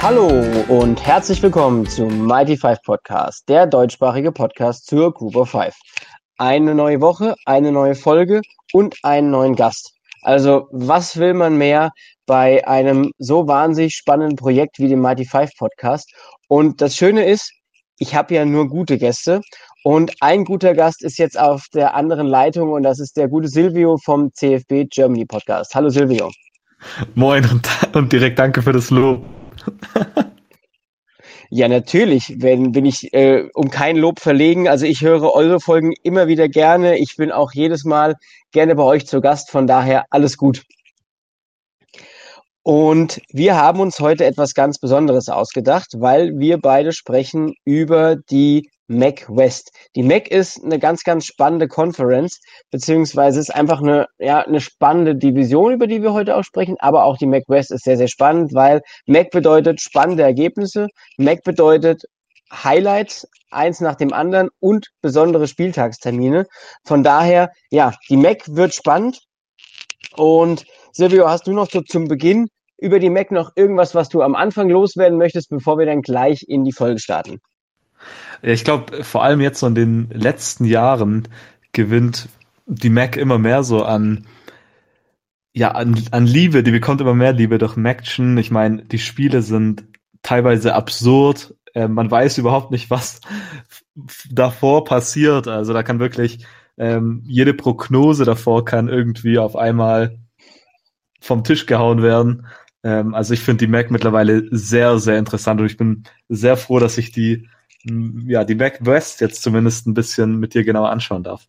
Hallo und herzlich willkommen zum Mighty Five Podcast, der deutschsprachige Podcast zur Group of Five. Eine neue Woche, eine neue Folge und einen neuen Gast. Also, was will man mehr bei einem so wahnsinnig spannenden Projekt wie dem Mighty Five Podcast? Und das Schöne ist, ich habe ja nur gute Gäste und ein guter Gast ist jetzt auf der anderen Leitung und das ist der gute Silvio vom CFB Germany Podcast. Hallo Silvio. Moin und, und direkt danke für das Lob. Ja, natürlich, wenn bin ich äh, um kein Lob verlegen. Also ich höre eure Folgen immer wieder gerne. Ich bin auch jedes Mal gerne bei euch zu Gast. Von daher alles gut. Und wir haben uns heute etwas ganz Besonderes ausgedacht, weil wir beide sprechen über die Mac West. Die Mac ist eine ganz, ganz spannende Conference, beziehungsweise ist einfach eine, ja, eine spannende Division, über die wir heute auch sprechen, aber auch die Mac West ist sehr, sehr spannend, weil Mac bedeutet spannende Ergebnisse, Mac bedeutet Highlights, eins nach dem anderen und besondere Spieltagstermine. Von daher, ja, die Mac wird spannend. Und Silvio, hast du noch so zum Beginn über die Mac noch irgendwas, was du am Anfang loswerden möchtest, bevor wir dann gleich in die Folge starten? Ich glaube, vor allem jetzt so in den letzten Jahren gewinnt die Mac immer mehr so an, ja, an, an Liebe, die bekommt immer mehr Liebe durch Maction. Ich meine, die Spiele sind teilweise absurd. Äh, man weiß überhaupt nicht, was davor passiert. Also da kann wirklich ähm, jede Prognose davor kann irgendwie auf einmal vom Tisch gehauen werden. Ähm, also ich finde die Mac mittlerweile sehr, sehr interessant und ich bin sehr froh, dass ich die ja, die Mac West jetzt zumindest ein bisschen mit dir genauer anschauen darf.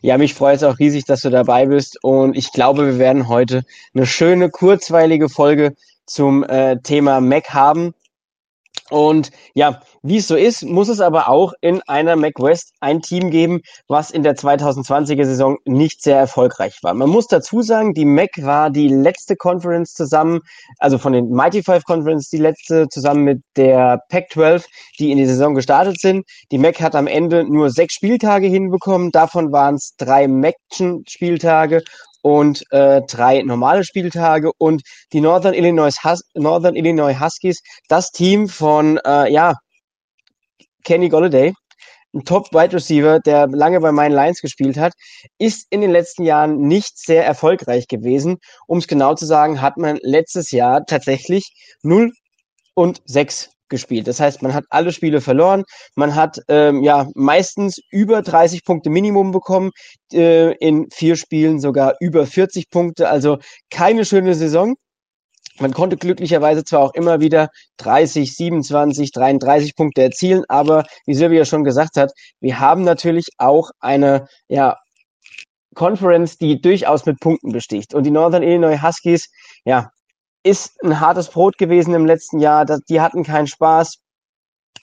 Ja, mich freut es auch riesig, dass du dabei bist und ich glaube, wir werden heute eine schöne, kurzweilige Folge zum äh, Thema Mac haben. Und ja, wie es so ist, muss es aber auch in einer MacWest ein Team geben, was in der 2020er Saison nicht sehr erfolgreich war. Man muss dazu sagen, die Mac war die letzte Conference zusammen, also von den Mighty Five Conference die letzte zusammen mit der Pac-12, die in die Saison gestartet sind. Die Mac hat am Ende nur sechs Spieltage hinbekommen, davon waren es drei Mac-Spieltage und äh, drei normale Spieltage und die Northern Illinois, Hus Northern Illinois Huskies, das Team von äh, ja Kenny Golladay, ein Top-Wide Receiver, der lange bei meinen Lions gespielt hat, ist in den letzten Jahren nicht sehr erfolgreich gewesen. Um es genau zu sagen, hat man letztes Jahr tatsächlich 0 und 6 gespielt. Das heißt, man hat alle Spiele verloren, man hat ähm, ja meistens über 30 Punkte Minimum bekommen, äh, in vier Spielen sogar über 40 Punkte, also keine schöne Saison. Man konnte glücklicherweise zwar auch immer wieder 30, 27, 33 Punkte erzielen, aber wie Silvia schon gesagt hat, wir haben natürlich auch eine ja, Conference, die durchaus mit Punkten besticht. Und die Northern Illinois Huskies, ja, ist ein hartes Brot gewesen im letzten Jahr. Die hatten keinen Spaß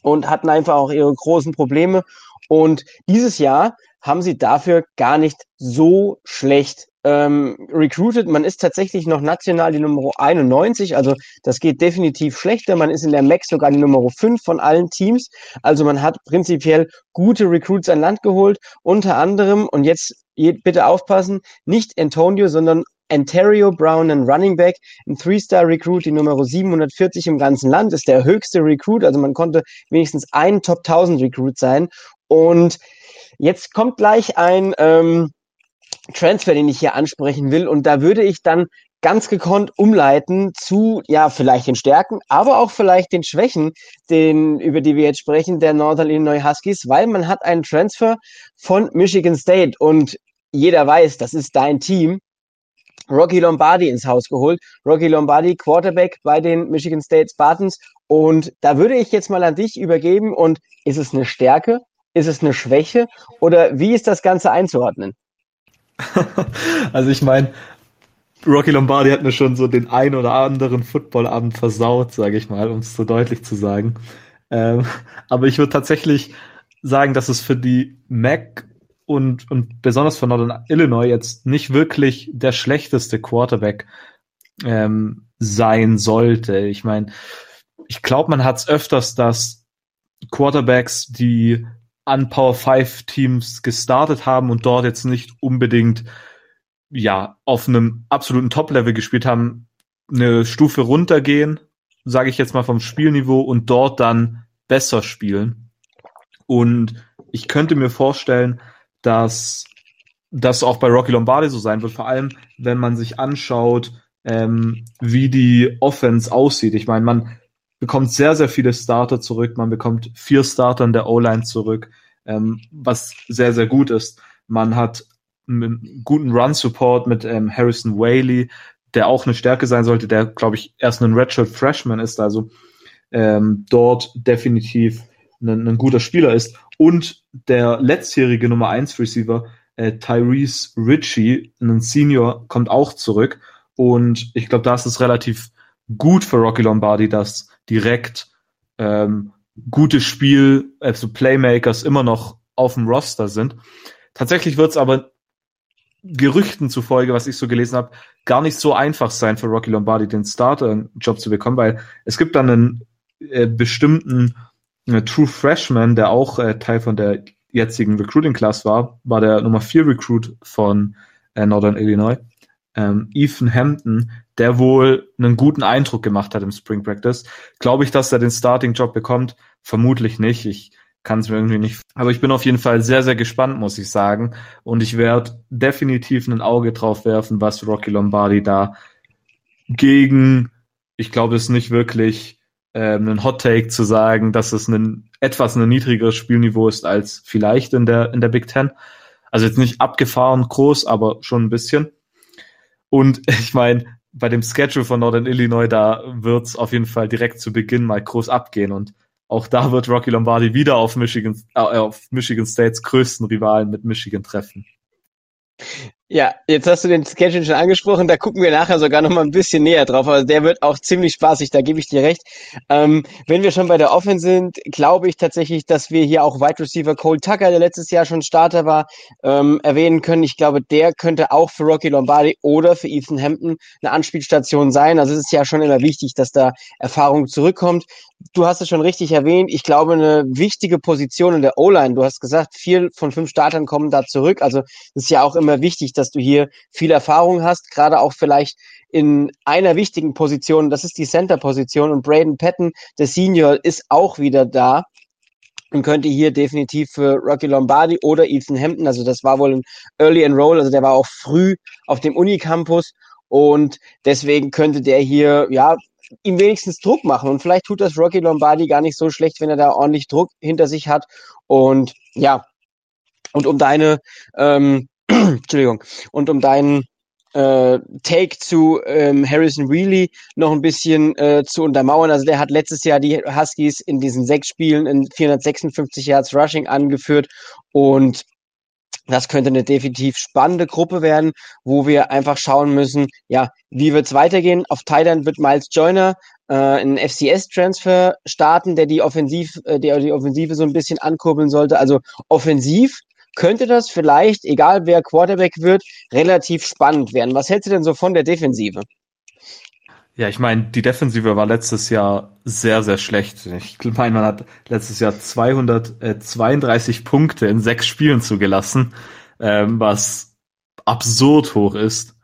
und hatten einfach auch ihre großen Probleme. Und dieses Jahr haben sie dafür gar nicht so schlecht ähm, recruited. Man ist tatsächlich noch national die Nummer 91, also das geht definitiv schlechter. Man ist in der MAC sogar die Nummer 5 von allen Teams. Also man hat prinzipiell gute Recruits an Land geholt, unter anderem, und jetzt bitte aufpassen, nicht Antonio, sondern Ontario Brown, ein Running Back, ein Three-Star-Recruit, die Nummer 740 im ganzen Land, ist der höchste Recruit, also man konnte wenigstens ein Top 1000 Recruit sein. Und jetzt kommt gleich ein ähm, Transfer, den ich hier ansprechen will, und da würde ich dann ganz gekonnt umleiten zu, ja, vielleicht den Stärken, aber auch vielleicht den Schwächen, den, über die wir jetzt sprechen, der Northern Illinois Huskies, weil man hat einen Transfer von Michigan State und jeder weiß, das ist dein Team. Rocky Lombardi ins Haus geholt. Rocky Lombardi, Quarterback bei den Michigan State Spartans. Und da würde ich jetzt mal an dich übergeben. Und ist es eine Stärke? Ist es eine Schwäche? Oder wie ist das Ganze einzuordnen? also ich meine, Rocky Lombardi hat mir schon so den ein oder anderen Footballabend versaut, sage ich mal, um es so deutlich zu sagen. Ähm, aber ich würde tatsächlich sagen, dass es für die Mac und, und besonders von Northern Illinois jetzt nicht wirklich der schlechteste Quarterback ähm, sein sollte. Ich meine, ich glaube, man hat es öfters, dass Quarterbacks, die an Power 5 Teams gestartet haben und dort jetzt nicht unbedingt ja auf einem absoluten Top-Level gespielt haben, eine Stufe runtergehen sage ich jetzt mal vom Spielniveau und dort dann besser spielen. Und ich könnte mir vorstellen, dass das auch bei Rocky Lombardi so sein wird, vor allem wenn man sich anschaut, ähm, wie die Offense aussieht. Ich meine, man bekommt sehr, sehr viele Starter zurück, man bekommt vier Starter in der O-Line zurück, ähm, was sehr, sehr gut ist. Man hat einen guten Run-Support mit ähm, Harrison Whaley, der auch eine Stärke sein sollte, der, glaube ich, erst ein Redshirt Freshman ist, also ähm, dort definitiv ein, ein guter Spieler ist. Und der letztjährige Nummer 1 Receiver, äh, Tyrese Ritchie, ein Senior, kommt auch zurück. Und ich glaube, da ist es relativ gut für Rocky Lombardi, dass direkt ähm, gute Spiel, also Playmakers immer noch auf dem Roster sind. Tatsächlich wird es aber Gerüchten zufolge, was ich so gelesen habe, gar nicht so einfach sein für Rocky Lombardi, den Starter-Job zu bekommen, weil es gibt dann einen äh, bestimmten True Freshman, der auch äh, Teil von der jetzigen Recruiting Class war, war der Nummer 4 Recruit von äh, Northern Illinois, ähm, Ethan Hampton, der wohl einen guten Eindruck gemacht hat im Spring Practice. Glaube ich, dass er den Starting Job bekommt? Vermutlich nicht. Ich kann es mir irgendwie nicht. Aber ich bin auf jeden Fall sehr, sehr gespannt, muss ich sagen. Und ich werde definitiv ein Auge drauf werfen, was Rocky Lombardi da gegen, ich glaube, es nicht wirklich ähm, ein Hot Take zu sagen, dass es ein etwas ein niedrigeres Spielniveau ist als vielleicht in der, in der Big Ten. Also jetzt nicht abgefahren groß, aber schon ein bisschen. Und ich meine, bei dem Schedule von Northern Illinois, da wird's auf jeden Fall direkt zu Beginn mal groß abgehen und auch da wird Rocky Lombardi wieder auf Michigan, äh, auf Michigan States größten Rivalen mit Michigan treffen. Ja, jetzt hast du den Schedule schon angesprochen, da gucken wir nachher sogar noch mal ein bisschen näher drauf, aber der wird auch ziemlich spaßig, da gebe ich dir recht. Ähm, wenn wir schon bei der Offense sind, glaube ich tatsächlich, dass wir hier auch Wide Receiver Cole Tucker, der letztes Jahr schon Starter war, ähm, erwähnen können. Ich glaube, der könnte auch für Rocky Lombardi oder für Ethan Hampton eine Anspielstation sein. Also es ist ja schon immer wichtig, dass da Erfahrung zurückkommt. Du hast es schon richtig erwähnt. Ich glaube, eine wichtige Position in der O-Line. Du hast gesagt, vier von fünf Startern kommen da zurück. Also es ist ja auch immer wichtig, dass du hier viel Erfahrung hast, gerade auch vielleicht in einer wichtigen Position, das ist die Center-Position und Braden Patton, der Senior, ist auch wieder da und könnte hier definitiv für Rocky Lombardi oder Ethan Hampton, also das war wohl ein Early Enroll, also der war auch früh auf dem Unicampus und deswegen könnte der hier, ja, ihm wenigstens Druck machen und vielleicht tut das Rocky Lombardi gar nicht so schlecht, wenn er da ordentlich Druck hinter sich hat und ja, und um deine ähm, Entschuldigung. Und um deinen äh, Take zu ähm, Harrison Reilly noch ein bisschen äh, zu untermauern. Also der hat letztes Jahr die Huskies in diesen sechs Spielen in 456 Yards Rushing angeführt und das könnte eine definitiv spannende Gruppe werden, wo wir einfach schauen müssen, ja, wie wird's weitergehen? Auf Thailand wird Miles Joyner äh, einen FCS-Transfer starten, der die Offensiv, äh, der die Offensive so ein bisschen ankurbeln sollte. Also offensiv könnte das vielleicht, egal wer Quarterback wird, relativ spannend werden. Was hältst du denn so von der Defensive? Ja, ich meine, die Defensive war letztes Jahr sehr, sehr schlecht. Ich meine, man hat letztes Jahr 232 Punkte in sechs Spielen zugelassen, ähm, was absurd hoch ist.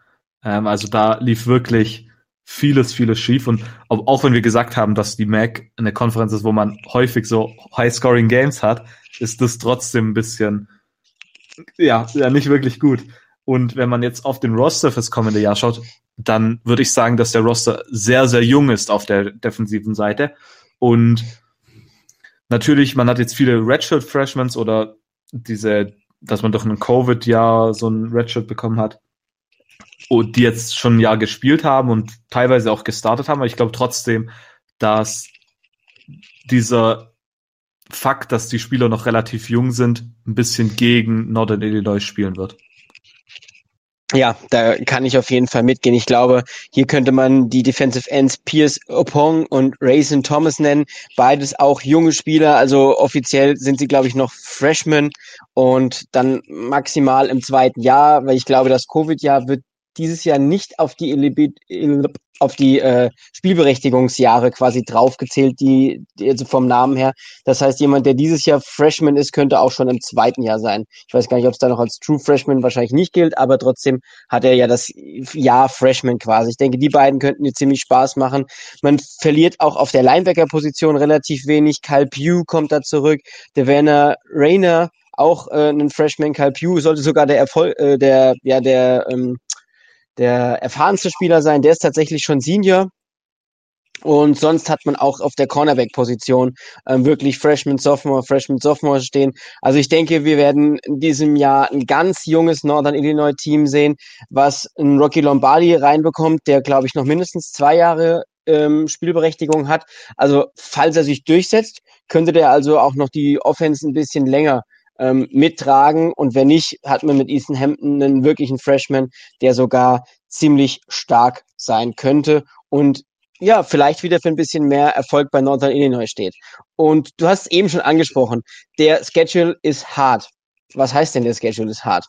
Ähm, also da lief wirklich vieles, vieles schief. Und auch wenn wir gesagt haben, dass die MAC eine Konferenz ist, wo man häufig so High-Scoring Games hat, ist das trotzdem ein bisschen ja, ja, nicht wirklich gut. Und wenn man jetzt auf den Roster fürs kommende Jahr schaut, dann würde ich sagen, dass der Roster sehr, sehr jung ist auf der defensiven Seite. Und natürlich, man hat jetzt viele Redshirt Freshmans oder diese, dass man doch in Covid-Jahr so ein Redshirt bekommen hat, und die jetzt schon ein Jahr gespielt haben und teilweise auch gestartet haben. Aber ich glaube trotzdem, dass dieser Fakt, dass die Spieler noch relativ jung sind, ein bisschen gegen Northern Illinois spielen wird. Ja, da kann ich auf jeden Fall mitgehen. Ich glaube, hier könnte man die Defensive Ends Pierce Opong und Rayson Thomas nennen. Beides auch junge Spieler. Also offiziell sind sie, glaube ich, noch Freshmen und dann maximal im zweiten Jahr, weil ich glaube, das Covid-Jahr wird dieses Jahr nicht auf die auf die äh, Spielberechtigungsjahre quasi draufgezählt, die, die also vom Namen her. Das heißt, jemand, der dieses Jahr Freshman ist, könnte auch schon im zweiten Jahr sein. Ich weiß gar nicht, ob es da noch als True Freshman wahrscheinlich nicht gilt, aber trotzdem hat er ja das Jahr Freshman quasi. Ich denke, die beiden könnten dir ziemlich Spaß machen. Man verliert auch auf der Linebacker-Position relativ wenig. Kyle Pugh kommt da zurück. Der Werner Rayner auch äh, ein Freshman. Kyle Pugh sollte sogar der Erfolg, äh, der, ja, der ähm, der erfahrenste Spieler sein. Der ist tatsächlich schon Senior. Und sonst hat man auch auf der Cornerback-Position ähm, wirklich Freshman, Sophomore, Freshman, Sophomore stehen. Also ich denke, wir werden in diesem Jahr ein ganz junges Northern Illinois Team sehen, was einen Rocky Lombardi reinbekommt, der, glaube ich, noch mindestens zwei Jahre ähm, Spielberechtigung hat. Also falls er sich durchsetzt, könnte der also auch noch die Offense ein bisschen länger ähm, mittragen. Und wenn nicht, hat man mit Ethan Hampton einen wirklichen Freshman, der sogar ziemlich stark sein könnte und ja, vielleicht wieder für ein bisschen mehr Erfolg bei Northern Illinois steht. Und du hast es eben schon angesprochen, der Schedule ist hart. Was heißt denn der Schedule ist hart?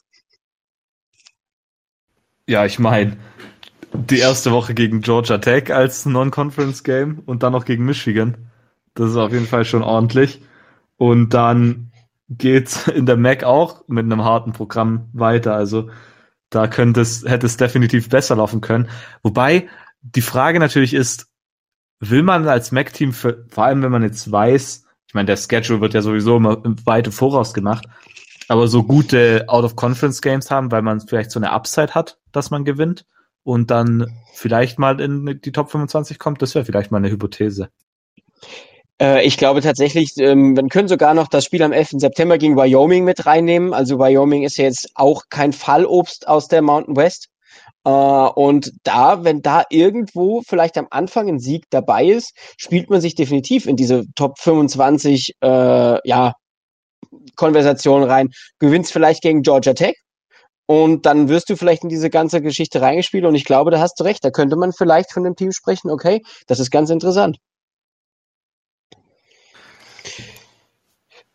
Ja, ich meine, die erste Woche gegen Georgia Tech als Non-Conference-Game und dann noch gegen Michigan. Das ist auf jeden Fall schon ordentlich. Und dann geht in der Mac auch mit einem harten Programm weiter. Also da könnte es, hätte es definitiv besser laufen können. Wobei die Frage natürlich ist, will man als Mac-Team, vor allem wenn man jetzt weiß, ich meine, der Schedule wird ja sowieso immer weit im Voraus gemacht, aber so gute Out-of-Conference-Games haben, weil man vielleicht so eine Upside hat, dass man gewinnt und dann vielleicht mal in die Top 25 kommt, das wäre vielleicht mal eine Hypothese. Äh, ich glaube tatsächlich, ähm, man könnte sogar noch das Spiel am 11. September gegen Wyoming mit reinnehmen. Also Wyoming ist ja jetzt auch kein Fallobst aus der Mountain West. Äh, und da, wenn da irgendwo vielleicht am Anfang ein Sieg dabei ist, spielt man sich definitiv in diese Top 25 äh, ja, Konversation rein. Gewinnst vielleicht gegen Georgia Tech, und dann wirst du vielleicht in diese ganze Geschichte reingespielt. Und ich glaube, da hast du recht. Da könnte man vielleicht von dem Team sprechen, okay, das ist ganz interessant.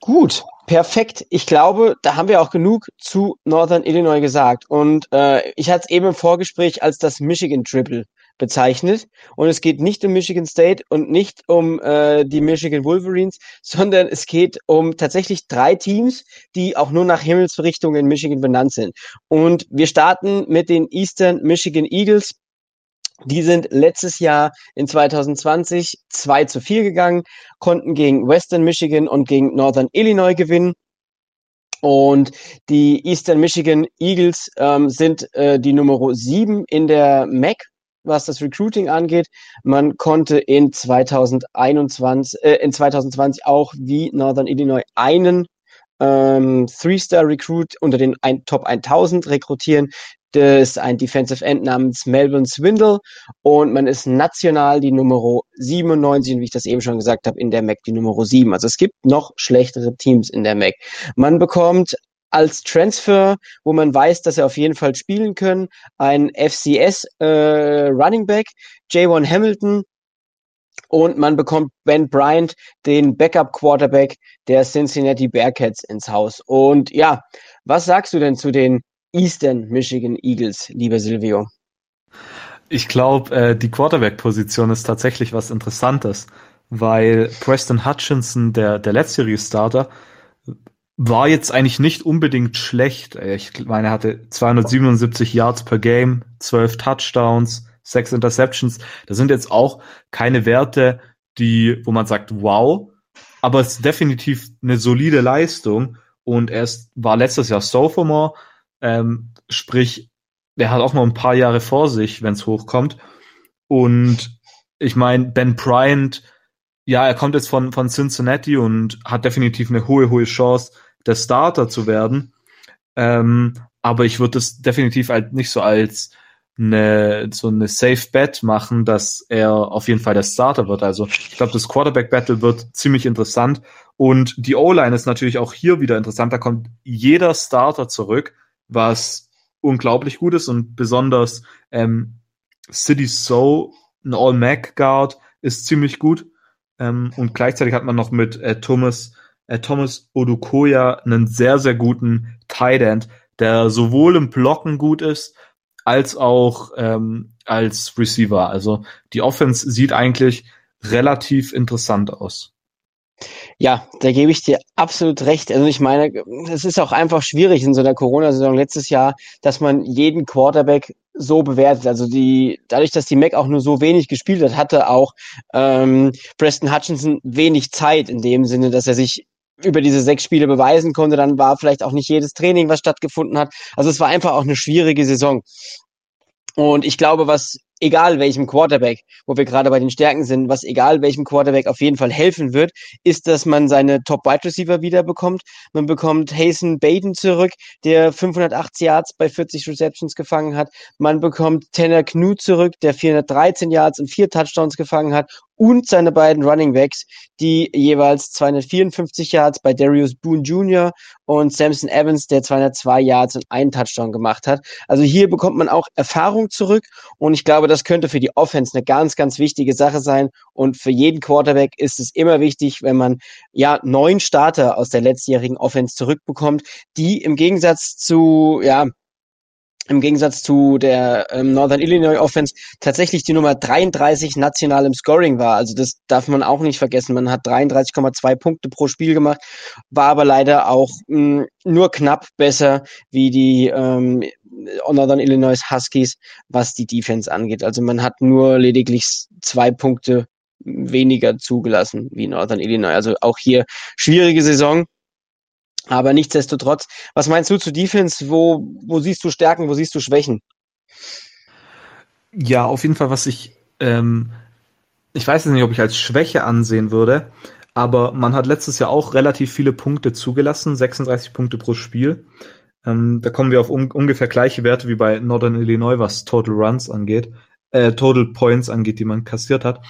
Gut, perfekt. Ich glaube, da haben wir auch genug zu Northern Illinois gesagt. Und äh, ich hatte es eben im Vorgespräch als das Michigan Triple bezeichnet. Und es geht nicht um Michigan State und nicht um äh, die Michigan Wolverines, sondern es geht um tatsächlich drei Teams, die auch nur nach Himmelsrichtungen in Michigan benannt sind. Und wir starten mit den Eastern Michigan Eagles. Die sind letztes Jahr in 2020 2 zu 4 gegangen, konnten gegen Western Michigan und gegen Northern Illinois gewinnen. Und die Eastern Michigan Eagles ähm, sind äh, die Nummer 7 in der MAC, was das Recruiting angeht. Man konnte in 2021, äh, in 2020 auch wie Northern Illinois einen ähm, Three-Star-Recruit unter den ein, Top 1000 rekrutieren. Das ist ein Defensive End namens Melvin Swindle und man ist national die Nummer 97 und wie ich das eben schon gesagt habe, in der MAC die Nummer 7. Also es gibt noch schlechtere Teams in der MAC. Man bekommt als Transfer, wo man weiß, dass er auf jeden Fall spielen können, ein FCS äh, Running Back, J1 Hamilton, und man bekommt Ben Bryant, den Backup Quarterback der Cincinnati Bearcats ins Haus. Und ja, was sagst du denn zu den Eastern Michigan Eagles, lieber Silvio? Ich glaube, äh, die Quarterback-Position ist tatsächlich was Interessantes, weil Preston Hutchinson, der, der letztjährige Starter, war jetzt eigentlich nicht unbedingt schlecht. Ich meine, er hatte 277 Yards per Game, 12 Touchdowns, sechs Interceptions. Das sind jetzt auch keine Werte, die, wo man sagt, wow, aber es ist definitiv eine solide Leistung und er ist, war letztes Jahr Sophomore, ähm, sprich, er hat auch noch ein paar Jahre vor sich, wenn es hochkommt. Und ich meine, Ben Bryant, ja, er kommt jetzt von, von Cincinnati und hat definitiv eine hohe, hohe Chance, der Starter zu werden. Ähm, aber ich würde das definitiv halt nicht so als eine, so eine Safe Bet machen, dass er auf jeden Fall der Starter wird. Also ich glaube, das Quarterback Battle wird ziemlich interessant. Und die O-Line ist natürlich auch hier wieder interessant. Da kommt jeder Starter zurück, was unglaublich gut ist und besonders ähm, City So, ein All-Mac Guard, ist ziemlich gut. Ähm, und gleichzeitig hat man noch mit äh, Thomas, äh, Thomas Odukoya einen sehr, sehr guten Tight End, der sowohl im Blocken gut ist, als auch ähm, als Receiver. Also die Offense sieht eigentlich relativ interessant aus. Ja, da gebe ich dir absolut recht. Also ich meine, es ist auch einfach schwierig in so einer Corona-Saison letztes Jahr, dass man jeden Quarterback so bewertet. Also die, dadurch, dass die Mac auch nur so wenig gespielt hat, hatte auch ähm, Preston Hutchinson wenig Zeit in dem Sinne, dass er sich über diese sechs Spiele beweisen konnte. Dann war vielleicht auch nicht jedes Training, was stattgefunden hat. Also es war einfach auch eine schwierige Saison. Und ich glaube, was egal welchem Quarterback, wo wir gerade bei den Stärken sind, was egal welchem Quarterback auf jeden Fall helfen wird, ist, dass man seine Top-Wide Receiver wiederbekommt. Man bekommt Hasten Baden zurück, der 580 Yards bei 40 Receptions gefangen hat. Man bekommt Tanner Knut zurück, der 413 Yards und vier Touchdowns gefangen hat und seine beiden Running Backs, die jeweils 254 Yards bei Darius Boone Jr. und Samson Evans, der 202 Yards und einen Touchdown gemacht hat. Also hier bekommt man auch Erfahrung zurück und ich glaube, das könnte für die Offense eine ganz, ganz wichtige Sache sein und für jeden Quarterback ist es immer wichtig, wenn man ja neun Starter aus der letztjährigen Offense zurückbekommt, die im Gegensatz zu ja im Gegensatz zu der ähm, Northern Illinois Offense tatsächlich die Nummer 33 national im Scoring war. Also das darf man auch nicht vergessen. Man hat 33,2 Punkte pro Spiel gemacht, war aber leider auch mh, nur knapp besser wie die ähm, Northern Illinois Huskies, was die Defense angeht. Also man hat nur lediglich zwei Punkte weniger zugelassen wie Northern Illinois. Also auch hier schwierige Saison. Aber nichtsdestotrotz, was meinst du zu Defense? Wo, wo siehst du Stärken, wo siehst du Schwächen? Ja, auf jeden Fall, was ich, ähm, ich weiß nicht, ob ich als Schwäche ansehen würde, aber man hat letztes Jahr auch relativ viele Punkte zugelassen, 36 Punkte pro Spiel. Ähm, da kommen wir auf un ungefähr gleiche Werte wie bei Northern Illinois, was Total Runs angeht, äh, Total Points angeht, die man kassiert hat.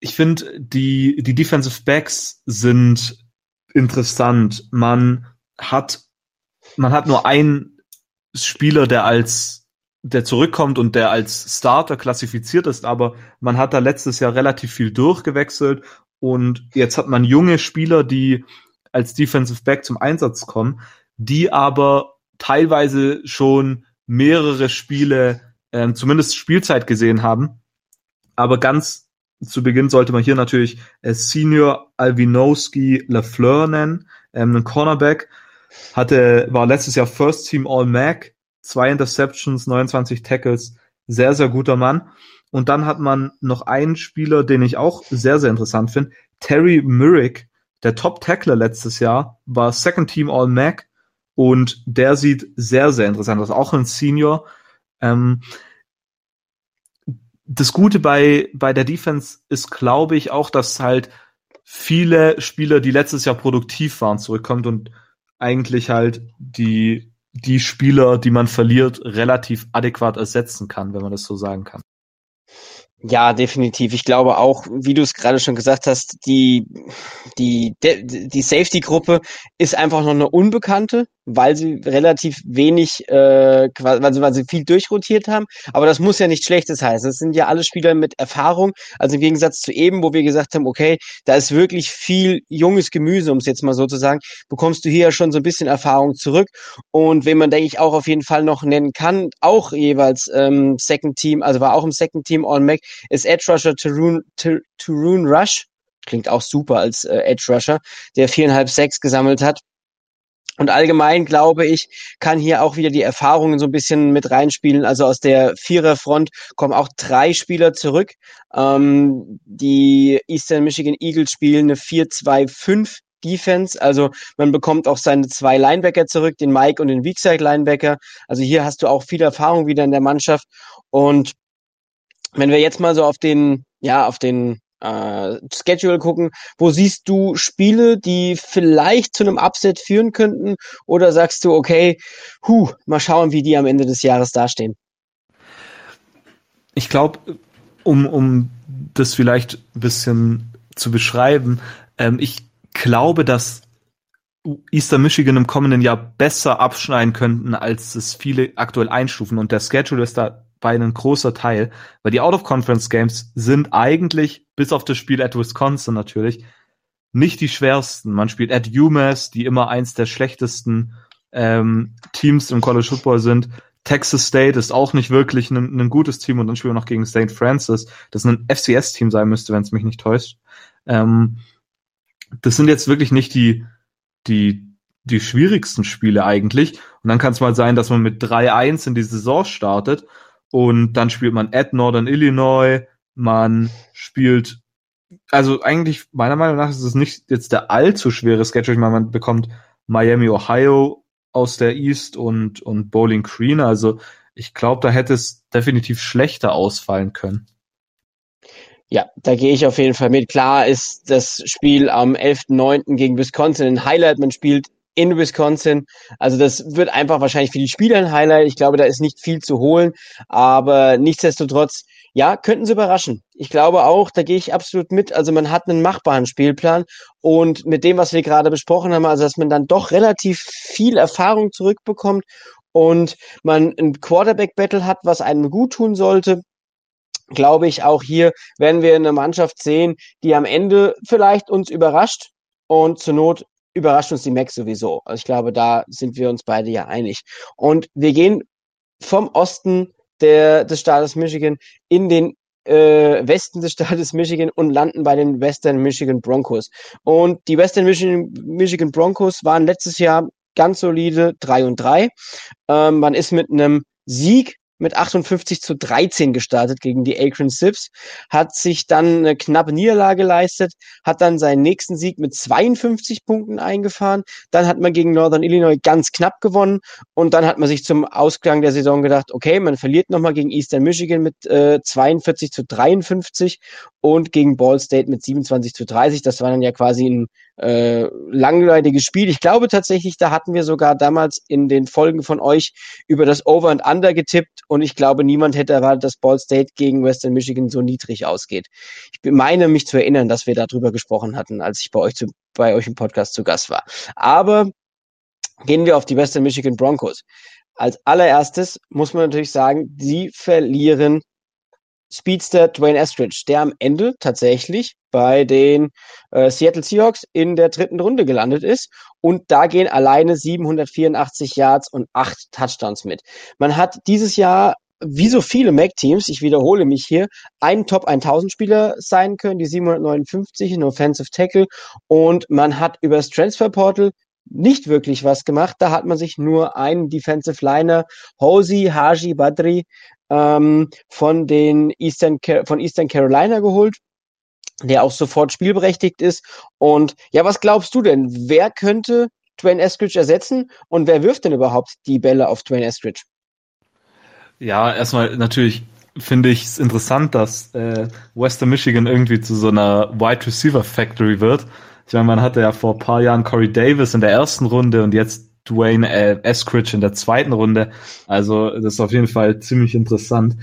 Ich finde, die, die Defensive Backs sind interessant. Man hat, man hat nur einen Spieler, der als, der zurückkommt und der als Starter klassifiziert ist, aber man hat da letztes Jahr relativ viel durchgewechselt und jetzt hat man junge Spieler, die als Defensive Back zum Einsatz kommen, die aber teilweise schon mehrere Spiele, äh, zumindest Spielzeit gesehen haben, aber ganz zu Beginn sollte man hier natürlich äh, Senior Alvinowski Lafleur nennen, ähm, einen Cornerback. Hatte, war letztes Jahr First Team All-Mac, zwei Interceptions, 29 Tackles, sehr, sehr guter Mann. Und dann hat man noch einen Spieler, den ich auch sehr, sehr interessant finde. Terry Murrick, der Top-Tackler letztes Jahr, war Second Team All-Mac und der sieht sehr, sehr interessant aus. Auch ein Senior. Ähm, das Gute bei, bei der Defense ist, glaube ich, auch, dass halt viele Spieler, die letztes Jahr produktiv waren, zurückkommt und eigentlich halt die, die Spieler, die man verliert, relativ adäquat ersetzen kann, wenn man das so sagen kann. Ja, definitiv. Ich glaube auch, wie du es gerade schon gesagt hast, die, die, die Safety-Gruppe ist einfach noch eine Unbekannte weil sie relativ wenig, äh, weil, sie, weil sie viel durchrotiert haben. Aber das muss ja nichts Schlechtes heißen. Das sind ja alle Spieler mit Erfahrung. Also im Gegensatz zu eben, wo wir gesagt haben, okay, da ist wirklich viel junges Gemüse, um es jetzt mal so zu sagen, bekommst du hier ja schon so ein bisschen Erfahrung zurück. Und wen man, denke ich, auch auf jeden Fall noch nennen kann, auch jeweils ähm, Second Team, also war auch im Second Team on Mac, ist Edge Rusher Tarun, Tarun Rush. Klingt auch super als äh, Edge Rusher, der viereinhalb Sacks gesammelt hat. Und allgemein glaube ich, kann hier auch wieder die Erfahrungen so ein bisschen mit reinspielen. Also aus der Viererfront kommen auch drei Spieler zurück. Ähm, die Eastern Michigan Eagles spielen eine 4-2-5 Defense. Also man bekommt auch seine zwei Linebacker zurück, den Mike und den Weakside Linebacker. Also hier hast du auch viel Erfahrung wieder in der Mannschaft. Und wenn wir jetzt mal so auf den, ja, auf den äh, Schedule gucken. Wo siehst du Spiele, die vielleicht zu einem Upset führen könnten? Oder sagst du, okay, hu, mal schauen, wie die am Ende des Jahres dastehen? Ich glaube, um, um das vielleicht ein bisschen zu beschreiben, ähm, ich glaube, dass Eastern Michigan im kommenden Jahr besser abschneiden könnten, als es viele aktuell einstufen. Und der Schedule ist da bei einem großer Teil, weil die Out-of-Conference-Games sind eigentlich, bis auf das Spiel at Wisconsin natürlich, nicht die schwersten. Man spielt at UMass, die immer eins der schlechtesten ähm, Teams im College Football sind. Texas State ist auch nicht wirklich ein, ein gutes Team und dann spielen wir noch gegen St. Francis, das ein FCS-Team sein müsste, wenn es mich nicht täuscht. Ähm, das sind jetzt wirklich nicht die, die, die schwierigsten Spiele eigentlich. Und dann kann es mal sein, dass man mit 3-1 in die Saison startet und dann spielt man at Northern Illinois, man spielt, also eigentlich meiner Meinung nach ist es nicht jetzt der allzu schwere Schedule. Ich meine, man bekommt Miami, Ohio aus der East und, und Bowling Green. Also ich glaube, da hätte es definitiv schlechter ausfallen können. Ja, da gehe ich auf jeden Fall mit. Klar ist das Spiel am 11.9. gegen Wisconsin ein Highlight. Man spielt in Wisconsin. Also das wird einfach wahrscheinlich für die Spieler ein Highlight. Ich glaube, da ist nicht viel zu holen. Aber nichtsdestotrotz, ja, könnten sie überraschen. Ich glaube auch, da gehe ich absolut mit. Also man hat einen machbaren Spielplan. Und mit dem, was wir gerade besprochen haben, also dass man dann doch relativ viel Erfahrung zurückbekommt und man ein Quarterback-Battle hat, was einem gut tun sollte glaube ich, auch hier werden wir eine Mannschaft sehen, die am Ende vielleicht uns überrascht und zur Not überrascht uns die Mac sowieso. Also ich glaube, da sind wir uns beide ja einig. Und wir gehen vom Osten der, des Staates Michigan in den äh, Westen des Staates Michigan und landen bei den Western Michigan Broncos. Und die Western Michigan, Michigan Broncos waren letztes Jahr ganz solide 3 und 3. Ähm, man ist mit einem Sieg mit 58 zu 13 gestartet gegen die Akron Sips, hat sich dann eine knappe Niederlage geleistet, hat dann seinen nächsten Sieg mit 52 Punkten eingefahren, dann hat man gegen Northern Illinois ganz knapp gewonnen und dann hat man sich zum Ausgang der Saison gedacht, okay, man verliert nochmal gegen Eastern Michigan mit äh, 42 zu 53 und gegen Ball State mit 27 zu 30. Das war dann ja quasi ein äh, langweiliges Spiel. Ich glaube tatsächlich, da hatten wir sogar damals in den Folgen von euch über das Over and Under getippt und ich glaube, niemand hätte erwartet, dass Ball State gegen Western Michigan so niedrig ausgeht. Ich meine mich zu erinnern, dass wir darüber gesprochen hatten, als ich bei euch, zu, bei euch im Podcast zu Gast war. Aber gehen wir auf die Western Michigan Broncos. Als allererstes muss man natürlich sagen, sie verlieren Speedster Dwayne Estridge, der am Ende tatsächlich bei den äh, Seattle Seahawks in der dritten Runde gelandet ist. Und da gehen alleine 784 Yards und acht Touchdowns mit. Man hat dieses Jahr wie so viele Mac-Teams, ich wiederhole mich hier, einen Top 1000 Spieler sein können, die 759 in Offensive Tackle und man hat über das Transfer Portal nicht wirklich was gemacht. Da hat man sich nur einen Defensive Liner, Hosey Haji Badri, ähm, von den Eastern, von Eastern Carolina geholt, der auch sofort spielberechtigt ist. Und ja, was glaubst du denn? Wer könnte Dwayne Eskridge ersetzen und wer wirft denn überhaupt die Bälle auf Dwayne Eskridge? Ja, erstmal natürlich finde ich es interessant, dass äh, Western Michigan irgendwie zu so einer Wide Receiver Factory wird. Ich meine, man hatte ja vor ein paar Jahren Corey Davis in der ersten Runde und jetzt Dwayne äh, Eskridge in der zweiten Runde. Also das ist auf jeden Fall ziemlich interessant.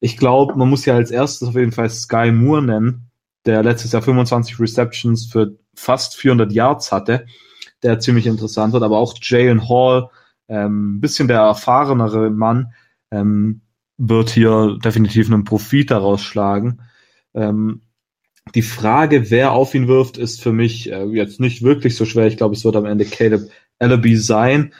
Ich glaube, man muss ja als erstes auf jeden Fall Sky Moore nennen, der letztes Jahr 25 Receptions für fast 400 Yards hatte, der ziemlich interessant wird. Aber auch Jalen Hall, ähm, bisschen der erfahrenere Mann, ähm, wird hier definitiv einen Profit daraus schlagen. Ähm, die Frage, wer auf ihn wirft, ist für mich äh, jetzt nicht wirklich so schwer. Ich glaube, es wird am Ende Caleb Ellaby sein.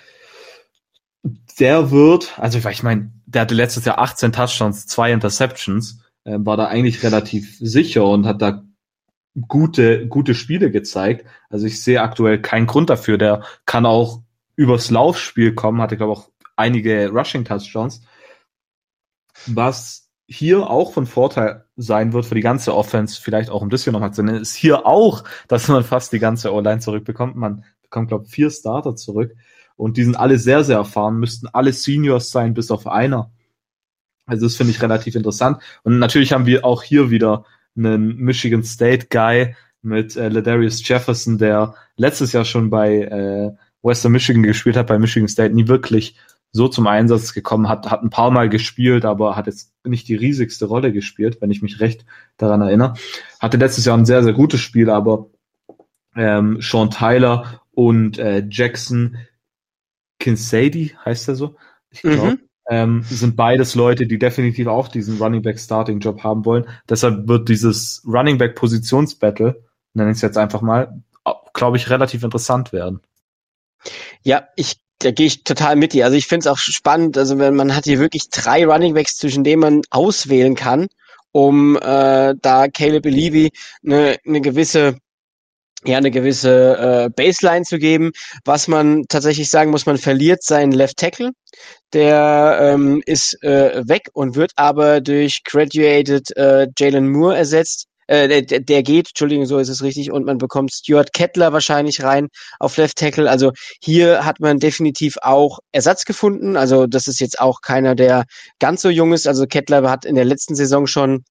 Der wird, also ich meine, der hatte letztes Jahr 18 Touchdowns, zwei Interceptions, äh, war da eigentlich relativ sicher und hat da gute, gute Spiele gezeigt. Also ich sehe aktuell keinen Grund dafür. Der kann auch übers Laufspiel kommen, hatte, glaube ich, auch einige Rushing-Touchdowns. Was hier auch von Vorteil sein wird für die ganze Offense, vielleicht auch das hier nochmal zu nennen, ist hier auch, dass man fast die ganze O-Line zurückbekommt. Man bekommt, glaube vier Starter zurück. Und die sind alle sehr, sehr erfahren, müssten alle Seniors sein, bis auf einer. Also das finde ich relativ interessant. Und natürlich haben wir auch hier wieder einen Michigan State Guy mit äh, Ladarius Jefferson, der letztes Jahr schon bei äh, Western Michigan gespielt hat, bei Michigan State nie wirklich so zum Einsatz gekommen hat, hat ein paar Mal gespielt, aber hat jetzt nicht die riesigste Rolle gespielt, wenn ich mich recht daran erinnere. Hatte letztes Jahr ein sehr, sehr gutes Spiel, aber ähm, Sean Tyler und äh, Jackson Kinsady, heißt er so? Ich glaube. Mhm. Ähm, sind beides Leute, die definitiv auch diesen Running Back Starting Job haben wollen. Deshalb wird dieses Running Back Positionsbattle, nenne ich es jetzt einfach mal, glaube ich, relativ interessant werden. Ja, ich da gehe ich total mit dir. Also ich finde es auch spannend, also wenn man hat hier wirklich drei Running Backs, zwischen denen man auswählen kann, um äh, da Caleb Levy eine, eine gewisse ja eine gewisse äh, Baseline zu geben. Was man tatsächlich sagen muss, man verliert seinen Left Tackle. Der ähm, ist äh, weg und wird aber durch graduated äh, Jalen Moore ersetzt. Äh, der, der geht, Entschuldigung, so ist es richtig, und man bekommt Stuart Kettler wahrscheinlich rein auf Left Tackle. Also hier hat man definitiv auch Ersatz gefunden. Also das ist jetzt auch keiner, der ganz so jung ist. Also Kettler hat in der letzten Saison schon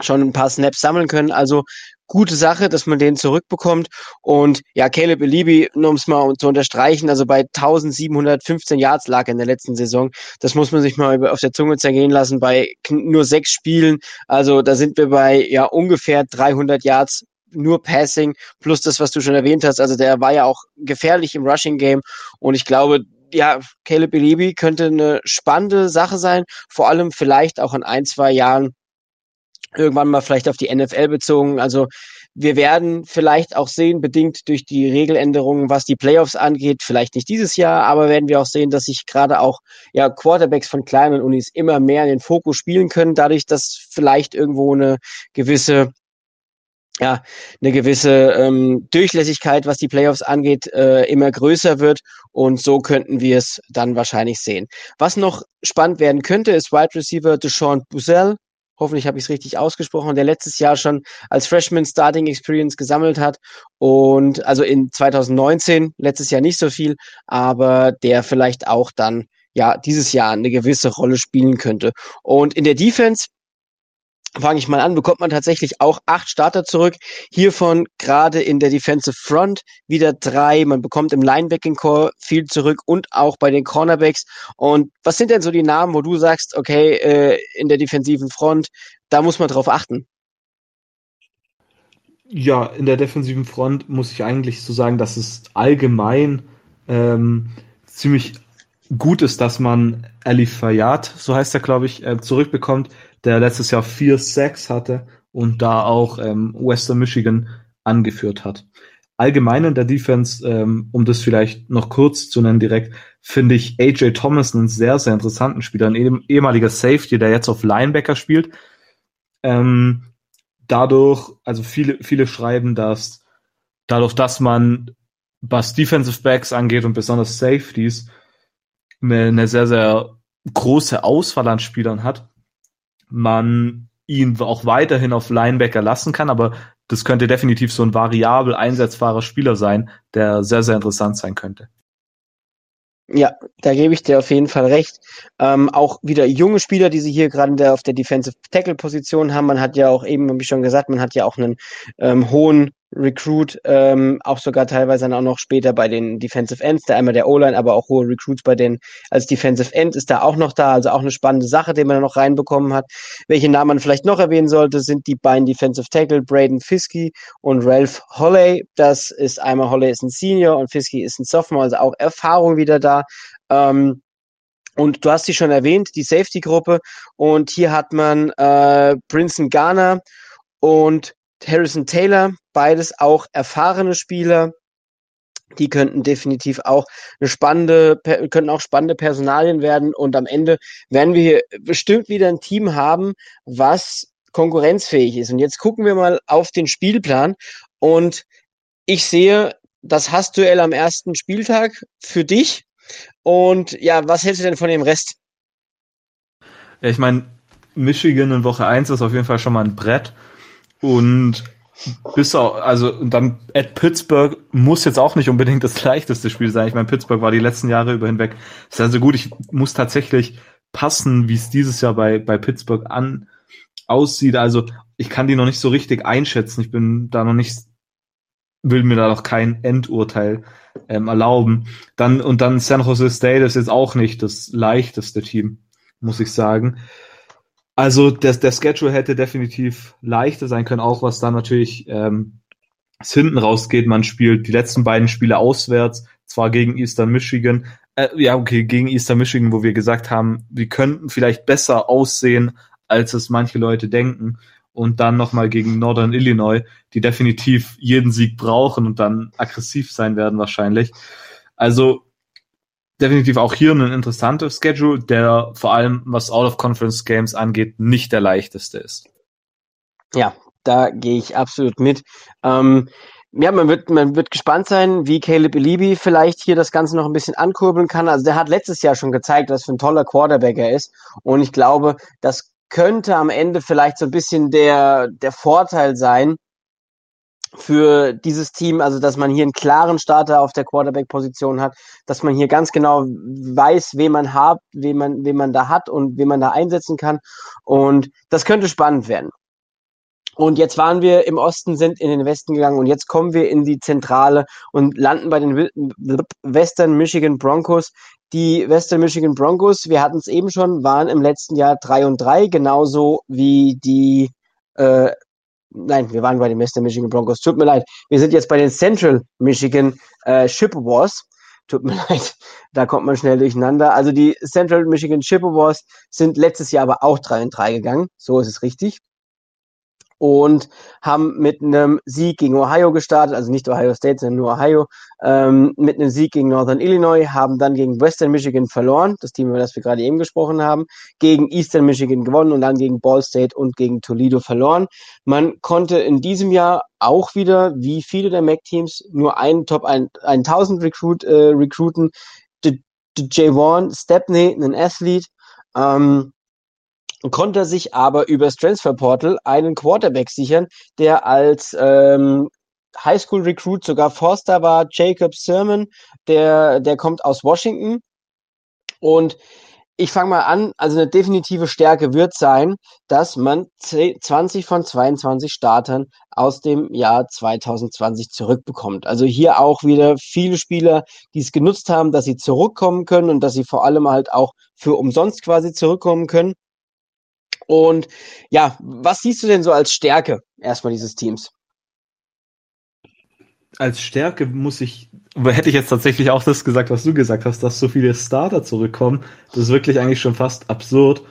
schon ein paar Snaps sammeln können. Also gute Sache, dass man den zurückbekommt. Und ja, Caleb Elibi, nur um es mal zu unterstreichen, also bei 1715 Yards lag er in der letzten Saison. Das muss man sich mal auf der Zunge zergehen lassen bei nur sechs Spielen. Also da sind wir bei ja ungefähr 300 Yards nur Passing plus das, was du schon erwähnt hast. Also der war ja auch gefährlich im Rushing Game und ich glaube, ja, Caleb Elibi könnte eine spannende Sache sein, vor allem vielleicht auch in ein, zwei Jahren irgendwann mal vielleicht auf die NFL bezogen. Also wir werden vielleicht auch sehen, bedingt durch die Regeländerungen, was die Playoffs angeht, vielleicht nicht dieses Jahr, aber werden wir auch sehen, dass sich gerade auch ja, Quarterbacks von kleinen Unis immer mehr in den Fokus spielen können, dadurch, dass vielleicht irgendwo eine gewisse ja, eine gewisse ähm, Durchlässigkeit, was die Playoffs angeht, äh, immer größer wird. Und so könnten wir es dann wahrscheinlich sehen. Was noch spannend werden könnte, ist Wide Receiver Deshaun Buzzell. Hoffentlich habe ich es richtig ausgesprochen, der letztes Jahr schon als Freshman Starting Experience gesammelt hat und also in 2019, letztes Jahr nicht so viel, aber der vielleicht auch dann ja dieses Jahr eine gewisse Rolle spielen könnte. Und in der Defense fange ich mal an, bekommt man tatsächlich auch acht Starter zurück. Hiervon gerade in der Defensive Front wieder drei. Man bekommt im Linebacking Core viel zurück und auch bei den Cornerbacks. Und was sind denn so die Namen, wo du sagst, okay, äh, in der defensiven Front, da muss man drauf achten? Ja, in der defensiven Front muss ich eigentlich so sagen, dass es allgemein ähm, ziemlich gut ist, dass man Ali Fayyad, so heißt er, glaube ich, äh, zurückbekommt der letztes Jahr vier Sacks hatte und da auch ähm, Western Michigan angeführt hat. Allgemein in der Defense, ähm, um das vielleicht noch kurz zu nennen direkt, finde ich AJ Thomas einen sehr, sehr interessanten Spieler, ein ehemaliger Safety, der jetzt auf Linebacker spielt. Ähm, dadurch, also viele, viele schreiben, dass dadurch, dass man was Defensive Backs angeht und besonders Safeties, eine sehr, sehr große Auswahl an Spielern hat, man ihn auch weiterhin auf Linebacker lassen kann, aber das könnte definitiv so ein variabel einsetzbarer Spieler sein, der sehr, sehr interessant sein könnte. Ja, da gebe ich dir auf jeden Fall recht. Ähm, auch wieder junge Spieler, die sie hier gerade auf der Defensive Tackle Position haben. Man hat ja auch eben, wie schon gesagt, man hat ja auch einen ähm, hohen Recruit, ähm, auch sogar teilweise dann auch noch später bei den Defensive Ends, der einmal der O-Line, aber auch hohe Recruits bei den als Defensive End ist da auch noch da, also auch eine spannende Sache, die man da noch reinbekommen hat. Welche Namen man vielleicht noch erwähnen sollte, sind die beiden Defensive Tackle, Braden Fiskey und Ralph Holley. Das ist einmal Holley ist ein Senior und Fiskey ist ein Sophomore, also auch Erfahrung wieder da. Ähm, und du hast sie schon erwähnt, die Safety-Gruppe. Und hier hat man äh, Princeton Garner und Harrison Taylor, beides auch erfahrene Spieler. Die könnten definitiv auch eine spannende, könnten auch spannende Personalien werden. Und am Ende werden wir hier bestimmt wieder ein Team haben, was konkurrenzfähig ist. Und jetzt gucken wir mal auf den Spielplan. Und ich sehe das Hassduell am ersten Spieltag für dich. Und ja, was hältst du denn von dem Rest? Ja, ich meine, Michigan in Woche 1 ist auf jeden Fall schon mal ein Brett. Und bis auch, also und dann at Pittsburgh muss jetzt auch nicht unbedingt das leichteste Spiel sein. Ich meine, Pittsburgh war die letzten Jahre über hinweg sehr, sehr gut. Ich muss tatsächlich passen, wie es dieses Jahr bei, bei Pittsburgh an aussieht. Also ich kann die noch nicht so richtig einschätzen. Ich bin da noch nicht, will mir da noch kein Endurteil ähm, erlauben. Dann und dann San Jose State ist jetzt auch nicht das leichteste Team, muss ich sagen. Also der, der Schedule hätte definitiv leichter sein können, auch was dann natürlich ähm, hinten rausgeht. Man spielt die letzten beiden Spiele auswärts, zwar gegen Eastern Michigan, äh, ja okay, gegen Eastern Michigan, wo wir gesagt haben, wir könnten vielleicht besser aussehen, als es manche Leute denken. Und dann nochmal gegen Northern Illinois, die definitiv jeden Sieg brauchen und dann aggressiv sein werden wahrscheinlich. Also definitiv auch hier ein interessanter Schedule, der vor allem, was Out-of-Conference-Games angeht, nicht der leichteste ist. Ja, da gehe ich absolut mit. Ähm, ja, man wird, man wird gespannt sein, wie Caleb Elibi vielleicht hier das Ganze noch ein bisschen ankurbeln kann. Also der hat letztes Jahr schon gezeigt, was für ein toller Quarterback er ist. Und ich glaube, das könnte am Ende vielleicht so ein bisschen der, der Vorteil sein, für dieses Team, also dass man hier einen klaren Starter auf der Quarterback-Position hat, dass man hier ganz genau weiß, wen man hat, wen man, wen man da hat und wen man da einsetzen kann. Und das könnte spannend werden. Und jetzt waren wir im Osten, sind in den Westen gegangen und jetzt kommen wir in die Zentrale und landen bei den Western Michigan Broncos. Die Western Michigan Broncos, wir hatten es eben schon, waren im letzten Jahr drei und drei, genauso wie die äh, nein, wir waren bei den Western Michigan Broncos. Tut mir leid. Wir sind jetzt bei den Central Michigan äh, Chippewas. Tut mir leid, da kommt man schnell durcheinander. Also die Central Michigan Chippewas sind letztes Jahr aber auch 3 und 3 gegangen. So ist es richtig und haben mit einem Sieg gegen Ohio gestartet, also nicht Ohio State, sondern nur Ohio, ähm, mit einem Sieg gegen Northern Illinois, haben dann gegen Western Michigan verloren, das Team, über das wir gerade eben gesprochen haben, gegen Eastern Michigan gewonnen und dann gegen Ball State und gegen Toledo verloren. Man konnte in diesem Jahr auch wieder, wie viele der MAC-Teams, nur einen Top 1000 Recruit, äh, recruiten. J1 Stepney, ein Athlet, ähm, konnte sich aber über das Transfer Portal einen Quarterback sichern, der als ähm, Highschool Recruit sogar Forster war, Jacob Sermon, der, der kommt aus Washington. Und ich fange mal an, also eine definitive Stärke wird sein, dass man 20 von 22 Startern aus dem Jahr 2020 zurückbekommt. Also hier auch wieder viele Spieler, die es genutzt haben, dass sie zurückkommen können und dass sie vor allem halt auch für umsonst quasi zurückkommen können. Und ja, was siehst du denn so als Stärke erstmal dieses Teams? Als Stärke muss ich, hätte ich jetzt tatsächlich auch das gesagt, was du gesagt hast, dass so viele Starter zurückkommen. Das ist wirklich eigentlich schon fast absurd.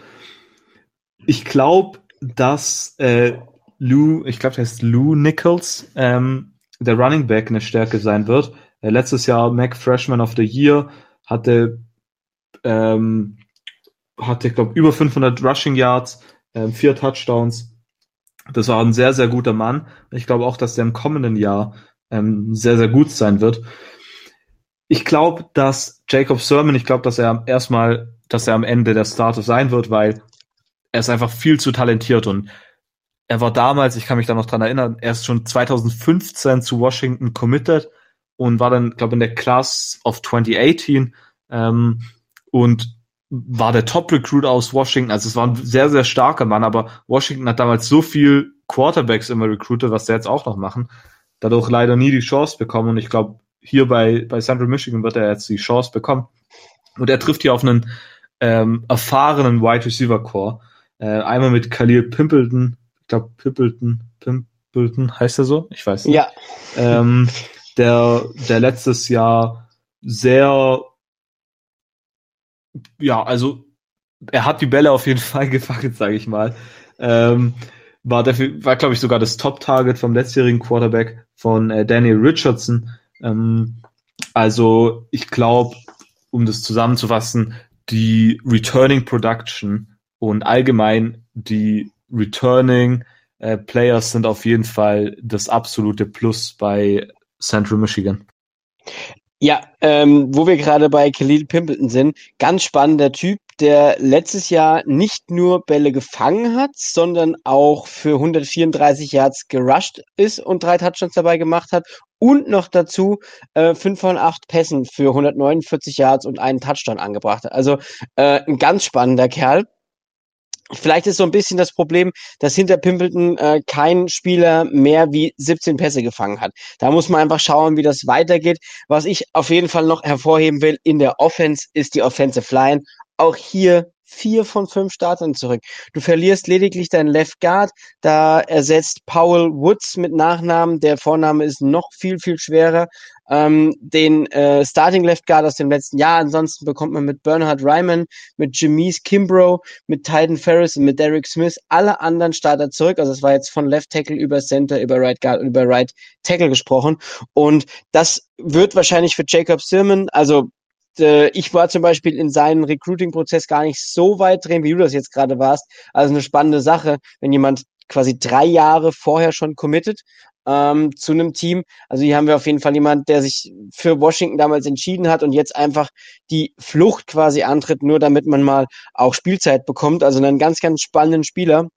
Ich glaube, dass äh, Lou, ich glaube, der heißt Lou Nichols, ähm, der Running Back eine Stärke sein wird. Äh, letztes Jahr Mac Freshman of the Year hatte ähm, hatte, glaube über 500 Rushing Yards, äh, vier Touchdowns. Das war ein sehr, sehr guter Mann. Ich glaube auch, dass der im kommenden Jahr ähm, sehr, sehr gut sein wird. Ich glaube, dass Jacob Sermon, ich glaube, dass er erstmal, dass er am Ende der Starter sein wird, weil er ist einfach viel zu talentiert und er war damals, ich kann mich da noch dran erinnern, er ist schon 2015 zu Washington committed und war dann, glaube ich, in der Class of 2018 ähm, und war der Top-Recruit aus Washington. Also es war ein sehr, sehr starker Mann, aber Washington hat damals so viel Quarterbacks immer recruited, was sie jetzt auch noch machen. Dadurch leider nie die Chance bekommen. Und ich glaube, hier bei, bei Central Michigan wird er jetzt die Chance bekommen. Und er trifft hier auf einen ähm, erfahrenen Wide Receiver Core. Äh, einmal mit Khalil Pimpleton, ich glaube Pimpleton, Pimpleton heißt er so? Ich weiß nicht. Ja. Ähm, der, der letztes Jahr sehr ja, also er hat die Bälle auf jeden Fall gefangen, sage ich mal. Ähm, war, dafür, war glaube ich, sogar das Top-Target vom letztjährigen Quarterback von äh, Daniel Richardson. Ähm, also ich glaube, um das zusammenzufassen, die Returning Production und allgemein die Returning äh, Players sind auf jeden Fall das absolute Plus bei Central Michigan. Ja, ähm, wo wir gerade bei Khalil Pimpleton sind, ganz spannender Typ, der letztes Jahr nicht nur Bälle gefangen hat, sondern auch für 134 Yards gerusht ist und drei Touchdowns dabei gemacht hat und noch dazu äh, fünf von acht Pässen für 149 Yards und einen Touchdown angebracht hat. Also äh, ein ganz spannender Kerl. Vielleicht ist so ein bisschen das Problem, dass hinter Pimpleton äh, kein Spieler mehr wie 17 Pässe gefangen hat. Da muss man einfach schauen, wie das weitergeht. Was ich auf jeden Fall noch hervorheben will in der Offense ist die Offensive Line. Auch hier vier von fünf Startern zurück. Du verlierst lediglich deinen Left Guard. Da ersetzt Powell Woods mit Nachnamen. Der Vorname ist noch viel, viel schwerer ähm, den äh, Starting Left Guard aus dem letzten Jahr. Ansonsten bekommt man mit Bernhard Ryman, mit Jamise Kimbrough, mit Titan Ferris und mit Derek Smith alle anderen Starter zurück. Also es war jetzt von Left Tackle über Center, über Right Guard und über Right Tackle gesprochen. Und das wird wahrscheinlich für Jacob Sirman, also äh, ich war zum Beispiel in seinem Recruiting-Prozess gar nicht so weit drin, wie du das jetzt gerade warst. Also eine spannende Sache, wenn jemand quasi drei Jahre vorher schon committed ähm, zu einem Team. Also hier haben wir auf jeden Fall jemand, der sich für Washington damals entschieden hat und jetzt einfach die Flucht quasi antritt, nur damit man mal auch Spielzeit bekommt. Also einen ganz, ganz spannenden Spieler.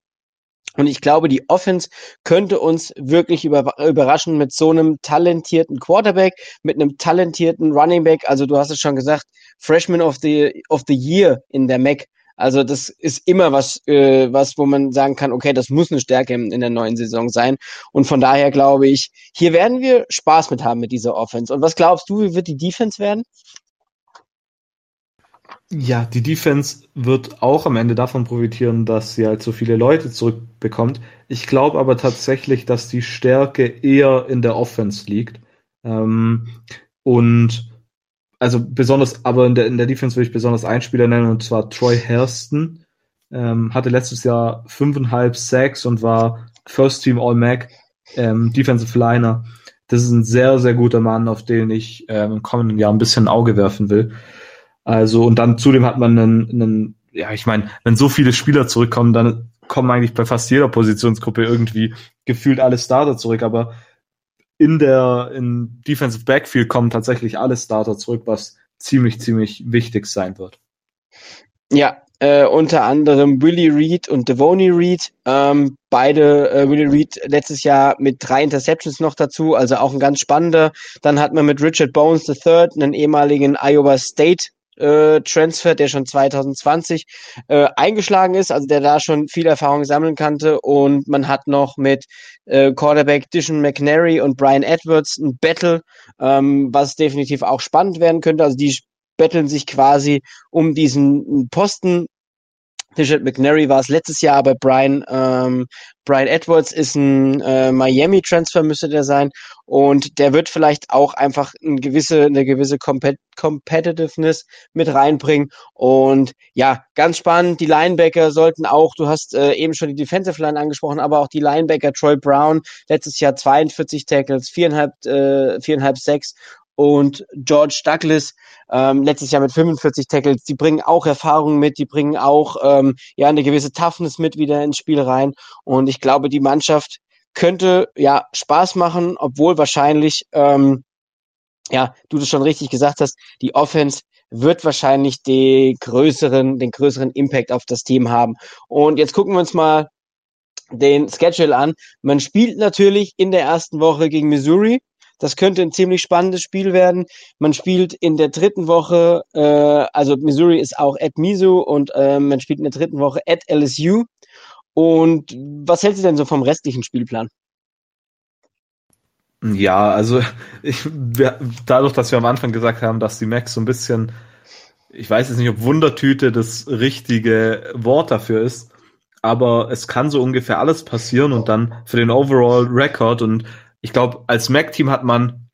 Und ich glaube, die Offense könnte uns wirklich über, überraschen mit so einem talentierten Quarterback, mit einem talentierten Running Back. Also du hast es schon gesagt, Freshman of the, of the Year in der MAC. Also das ist immer was, äh, was, wo man sagen kann, okay, das muss eine Stärke in, in der neuen Saison sein. Und von daher glaube ich, hier werden wir Spaß mit haben mit dieser Offense. Und was glaubst du, wie wird die Defense werden? Ja, die Defense wird auch am Ende davon profitieren, dass sie halt so viele Leute zurückbekommt. Ich glaube aber tatsächlich, dass die Stärke eher in der Offense liegt. Ähm, und also besonders, aber in der, in der Defense will ich besonders einen Spieler nennen, und zwar Troy Hairston. Ähm, hatte letztes Jahr fünfeinhalb Sacks und war First Team All-Mac, ähm, Defensive Liner. Das ist ein sehr, sehr guter Mann, auf den ich ähm, im kommenden Jahr ein bisschen ein Auge werfen will. Also, und dann zudem hat man einen, einen ja, ich meine, wenn so viele Spieler zurückkommen, dann kommen eigentlich bei fast jeder Positionsgruppe irgendwie gefühlt alle Starter zurück, aber in der in Defensive Backfield kommen tatsächlich alle Starter zurück, was ziemlich, ziemlich wichtig sein wird. Ja, äh, unter anderem Willie Reed und Devoni Reed. Ähm, beide, äh, Willie Reed letztes Jahr mit drei Interceptions noch dazu, also auch ein ganz spannender. Dann hat man mit Richard Bones III, einen ehemaligen Iowa State äh, Transfer, der schon 2020 äh, eingeschlagen ist, also der da schon viel Erfahrung sammeln konnte. Und man hat noch mit äh, Quarterback Dishon McNary und Brian Edwards ein Battle, ähm, was definitiv auch spannend werden könnte. Also die betteln sich quasi um diesen Posten Richard McNary war es letztes Jahr, aber Brian, ähm, Brian Edwards ist ein äh, Miami-Transfer, müsste der sein. Und der wird vielleicht auch einfach eine gewisse, eine gewisse Compet Competitiveness mit reinbringen. Und ja, ganz spannend. Die Linebacker sollten auch, du hast äh, eben schon die Defensive Line angesprochen, aber auch die Linebacker Troy Brown, letztes Jahr 42 Tackles, viereinhalb, äh, viereinhalb Sacks und George Douglas ähm, letztes Jahr mit 45 Tackles. Die bringen auch Erfahrung mit, die bringen auch ähm, ja eine gewisse Toughness mit wieder ins Spiel rein. Und ich glaube, die Mannschaft könnte ja Spaß machen, obwohl wahrscheinlich ähm, ja du das schon richtig gesagt hast, die Offense wird wahrscheinlich den größeren, den größeren Impact auf das Team haben. Und jetzt gucken wir uns mal den Schedule an. Man spielt natürlich in der ersten Woche gegen Missouri. Das könnte ein ziemlich spannendes Spiel werden. Man spielt in der dritten Woche, äh, also Missouri ist auch at Misu und äh, man spielt in der dritten Woche at LSU. Und was hältst du denn so vom restlichen Spielplan? Ja, also ich, wir, dadurch, dass wir am Anfang gesagt haben, dass die Max so ein bisschen, ich weiß jetzt nicht, ob Wundertüte das richtige Wort dafür ist, aber es kann so ungefähr alles passieren und dann für den Overall Record und ich glaube, als Mac-Team hat man,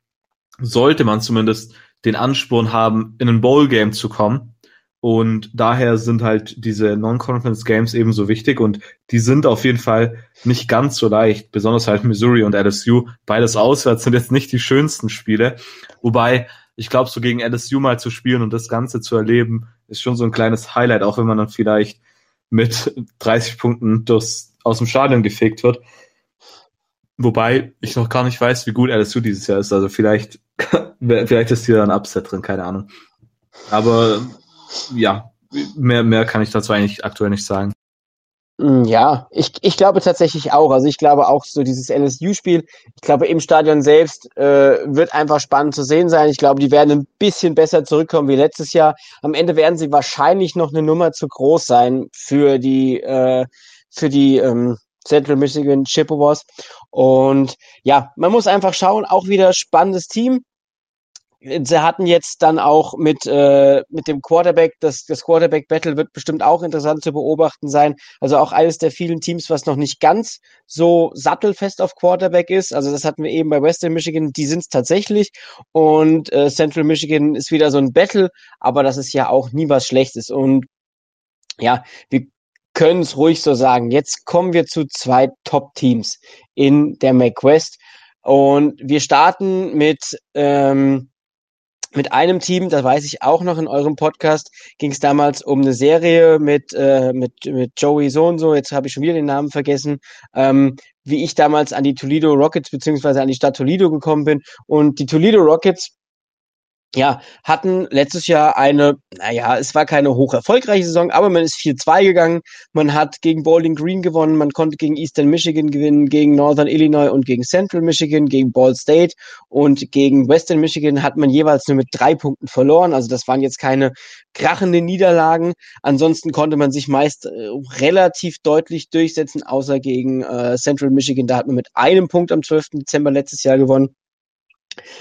sollte man zumindest den Ansporn haben, in ein Bowl-Game zu kommen. Und daher sind halt diese Non-Conference-Games ebenso wichtig und die sind auf jeden Fall nicht ganz so leicht, besonders halt Missouri und LSU. Beides auswärts sind jetzt nicht die schönsten Spiele. Wobei, ich glaube, so gegen LSU mal zu spielen und das Ganze zu erleben, ist schon so ein kleines Highlight, auch wenn man dann vielleicht mit 30 Punkten durchs, aus dem Stadion gefegt wird. Wobei ich noch gar nicht weiß, wie gut LSU dieses Jahr ist. Also vielleicht, vielleicht ist hier ein Upset drin, keine Ahnung. Aber ja, mehr, mehr kann ich dazu eigentlich aktuell nicht sagen. Hm, ja, ich, ich glaube tatsächlich auch. Also ich glaube auch so dieses LSU-Spiel, ich glaube im Stadion selbst äh, wird einfach spannend zu sehen sein. Ich glaube, die werden ein bisschen besser zurückkommen wie letztes Jahr. Am Ende werden sie wahrscheinlich noch eine Nummer zu groß sein für die äh, für die ähm, Central Michigan Chippewas. Und ja, man muss einfach schauen, auch wieder spannendes Team. Sie hatten jetzt dann auch mit, äh, mit dem Quarterback, das, das Quarterback-Battle wird bestimmt auch interessant zu beobachten sein. Also auch eines der vielen Teams, was noch nicht ganz so sattelfest auf Quarterback ist. Also das hatten wir eben bei Western Michigan, die sind es tatsächlich. Und äh, Central Michigan ist wieder so ein Battle, aber das ist ja auch nie was Schlechtes. Und ja, wir können es ruhig so sagen. Jetzt kommen wir zu zwei Top-Teams in der McWest. Und wir starten mit, ähm, mit einem Team, das weiß ich auch noch in eurem Podcast, ging es damals um eine Serie mit, äh, mit, mit Joey so und so, jetzt habe ich schon wieder den Namen vergessen, ähm, wie ich damals an die Toledo Rockets beziehungsweise an die Stadt Toledo gekommen bin. Und die Toledo Rockets ja, hatten letztes Jahr eine, naja, es war keine hoch erfolgreiche Saison, aber man ist 4-2 gegangen. Man hat gegen Bowling Green gewonnen, man konnte gegen Eastern Michigan gewinnen, gegen Northern Illinois und gegen Central Michigan, gegen Ball State und gegen Western Michigan hat man jeweils nur mit drei Punkten verloren. Also das waren jetzt keine krachende Niederlagen. Ansonsten konnte man sich meist äh, relativ deutlich durchsetzen, außer gegen äh, Central Michigan. Da hat man mit einem Punkt am 12. Dezember letztes Jahr gewonnen.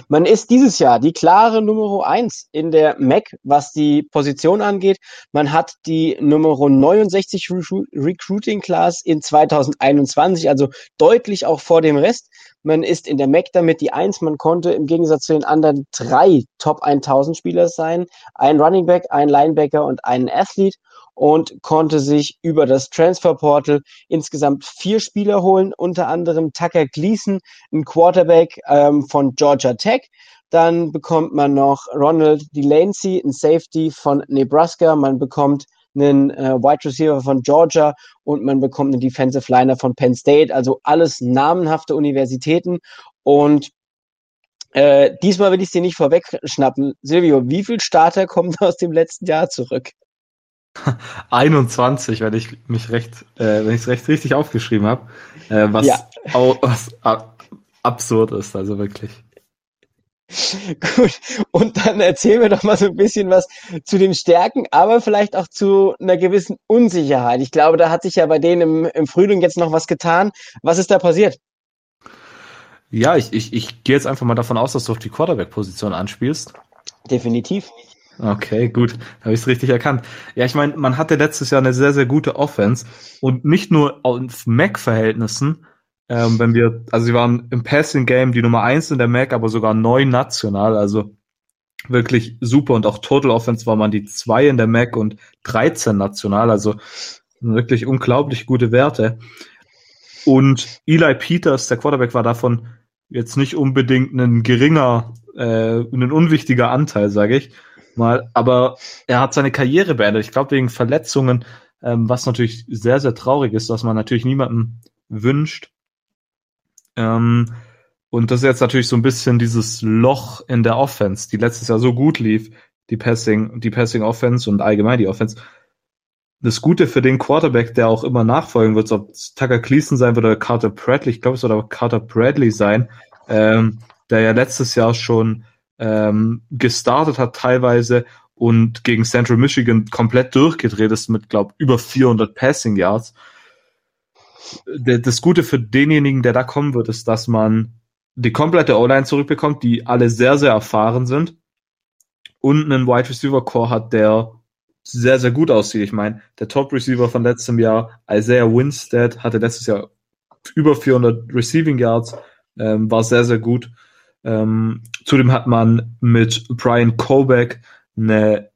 Man ist dieses Jahr die klare Nummer eins in der MAC, was die Position angeht. Man hat die Nummer 69 Recruiting Class in 2021, also deutlich auch vor dem Rest. Man ist in der MAC damit die Eins. Man konnte im Gegensatz zu den anderen drei Top 1000 Spieler sein. Ein Running Back, ein Linebacker und einen Athlete und konnte sich über das Transfer Portal insgesamt vier Spieler holen, unter anderem Tucker Gleason, ein Quarterback ähm, von Georgia Tech. Dann bekommt man noch Ronald Delancey, ein Safety von Nebraska. Man bekommt einen äh, Wide Receiver von Georgia und man bekommt einen Defensive Liner von Penn State. Also alles namenhafte Universitäten. Und äh, diesmal will ich sie nicht vorwegschnappen. Silvio, wie viel Starter kommen aus dem letzten Jahr zurück? 21, wenn ich mich recht, äh, wenn ich es recht richtig aufgeschrieben habe, äh, was, ja. auch, was absurd ist, also wirklich. Gut, und dann erzählen wir doch mal so ein bisschen was zu den Stärken, aber vielleicht auch zu einer gewissen Unsicherheit. Ich glaube, da hat sich ja bei denen im, im Frühling jetzt noch was getan. Was ist da passiert? Ja, ich, ich, ich gehe jetzt einfach mal davon aus, dass du auf die Quarterback-Position anspielst. Definitiv. Okay, gut, habe ich es richtig erkannt. Ja, ich meine, man hatte letztes Jahr eine sehr, sehr gute Offense und nicht nur auf Mac-Verhältnissen, ähm, wenn wir, also sie waren im Passing Game die Nummer eins in der Mac, aber sogar neun national, also wirklich super und auch Total Offense war man die zwei in der Mac und 13 national, also wirklich unglaublich gute Werte. Und Eli Peters, der Quarterback, war davon jetzt nicht unbedingt ein geringer, äh, ein unwichtiger Anteil, sage ich mal. Aber er hat seine Karriere beendet. Ich glaube, wegen Verletzungen, ähm, was natürlich sehr, sehr traurig ist, was man natürlich niemandem wünscht. Ähm, und das ist jetzt natürlich so ein bisschen dieses Loch in der Offense, die letztes Jahr so gut lief, die Passing, die Passing Offense und allgemein die Offense. Das Gute für den Quarterback, der auch immer nachfolgen wird, ob es Tucker Cleason sein wird oder Carter Bradley, ich glaube, es wird aber Carter Bradley sein, ähm, der ja letztes Jahr schon ähm, gestartet hat teilweise und gegen Central Michigan komplett durchgedreht ist mit, glaube über 400 Passing Yards. Das Gute für denjenigen, der da kommen wird, ist, dass man die komplette O-Line zurückbekommt, die alle sehr, sehr erfahren sind und einen Wide Receiver Core hat, der sehr, sehr gut aussieht. Ich meine, der Top Receiver von letztem Jahr, Isaiah Winstead, hatte letztes Jahr über 400 Receiving Yards, ähm, war sehr, sehr gut. Ähm, zudem hat man mit Brian Kobeck eine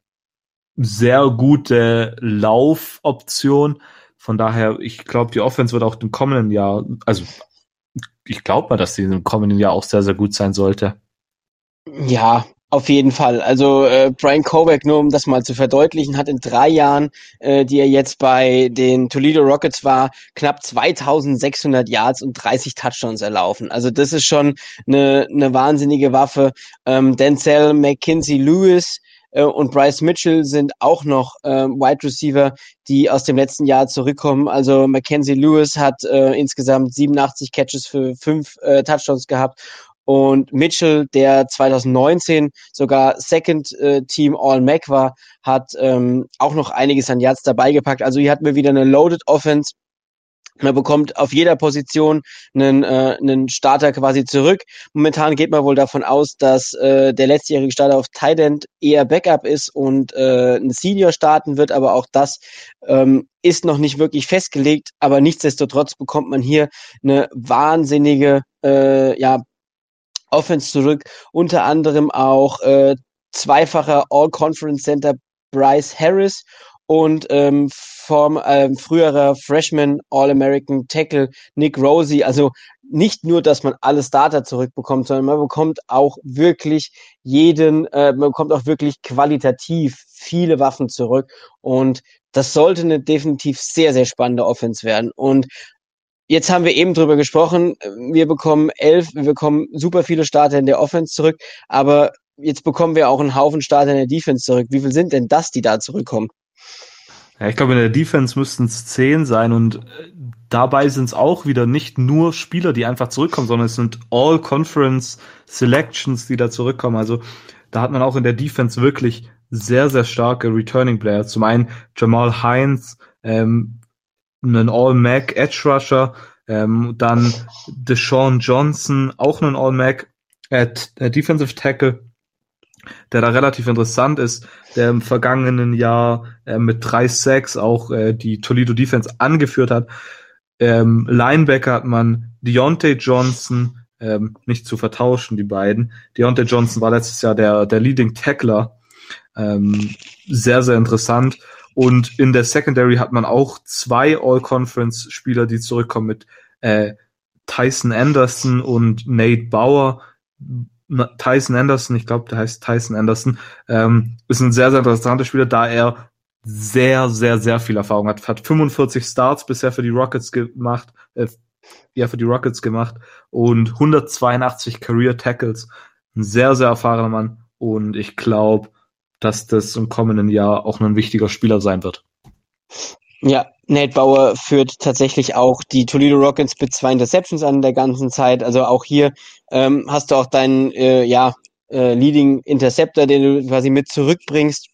sehr gute Laufoption. Von daher, ich glaube, die Offense wird auch im kommenden Jahr, also ich glaube mal, dass sie im kommenden Jahr auch sehr, sehr gut sein sollte. Ja, auf jeden Fall. Also äh, Brian Kovac, nur um das mal zu verdeutlichen, hat in drei Jahren, äh, die er jetzt bei den Toledo Rockets war, knapp 2600 Yards und 30 Touchdowns erlaufen. Also das ist schon eine, eine wahnsinnige Waffe. Ähm, Denzel McKinsey Lewis äh, und Bryce Mitchell sind auch noch äh, Wide Receiver, die aus dem letzten Jahr zurückkommen. Also Mackenzie Lewis hat äh, insgesamt 87 Catches für fünf äh, Touchdowns gehabt und Mitchell, der 2019 sogar Second äh, Team All-Mac war, hat ähm, auch noch einiges an Yards dabei gepackt. Also hier hatten wir wieder eine Loaded Offense. Man bekommt auf jeder Position einen, äh, einen Starter quasi zurück. Momentan geht man wohl davon aus, dass äh, der letztjährige Starter auf Tight End eher Backup ist und äh, ein Senior starten wird, aber auch das ähm, ist noch nicht wirklich festgelegt. Aber nichtsdestotrotz bekommt man hier eine wahnsinnige äh, ja, Offense zurück, unter anderem auch äh, zweifacher All-Conference Center Bryce Harris und ähm, vom ähm, früherer Freshman All-American Tackle Nick Rosie. Also nicht nur, dass man alle Starter zurückbekommt, sondern man bekommt auch wirklich jeden, äh, man bekommt auch wirklich qualitativ viele Waffen zurück. Und das sollte eine definitiv sehr, sehr spannende Offense werden. Und Jetzt haben wir eben drüber gesprochen. Wir bekommen elf, wir bekommen super viele Starter in der Offense zurück, aber jetzt bekommen wir auch einen Haufen Starter in der Defense zurück. Wie viel sind denn das, die da zurückkommen? Ja, ich glaube, in der Defense müssten es zehn sein und äh, dabei sind es auch wieder nicht nur Spieler, die einfach zurückkommen, sondern es sind All-Conference Selections, die da zurückkommen. Also da hat man auch in der Defense wirklich sehr, sehr starke Returning Player. Zum einen Jamal Hines, ähm, einen All-Mac Edge Rusher, ähm, dann Deshaun Johnson, auch einen All-Mac äh, Defensive Tackle, der da relativ interessant ist, der im vergangenen Jahr äh, mit drei Sacks auch äh, die Toledo Defense angeführt hat. Ähm, Linebacker hat man Deontay Johnson, ähm, nicht zu vertauschen, die beiden. Deontay Johnson war letztes Jahr der, der Leading Tackler. Ähm, sehr, sehr interessant. Und in der Secondary hat man auch zwei All-Conference-Spieler, die zurückkommen mit äh, Tyson Anderson und Nate Bauer. Tyson Anderson, ich glaube, der heißt Tyson Anderson, ähm, ist ein sehr, sehr interessanter Spieler, da er sehr, sehr, sehr viel Erfahrung hat. Hat 45 Starts bisher für die Rockets gemacht, äh, ja, für die Rockets gemacht und 182 Career Tackles. Ein sehr, sehr erfahrener Mann und ich glaube, dass das im kommenden Jahr auch ein wichtiger Spieler sein wird. Ja, Nate Bauer führt tatsächlich auch die Toledo Rockets mit zwei Interceptions an der ganzen Zeit. Also auch hier ähm, hast du auch deinen äh, ja, äh, Leading Interceptor, den du quasi mit zurückbringst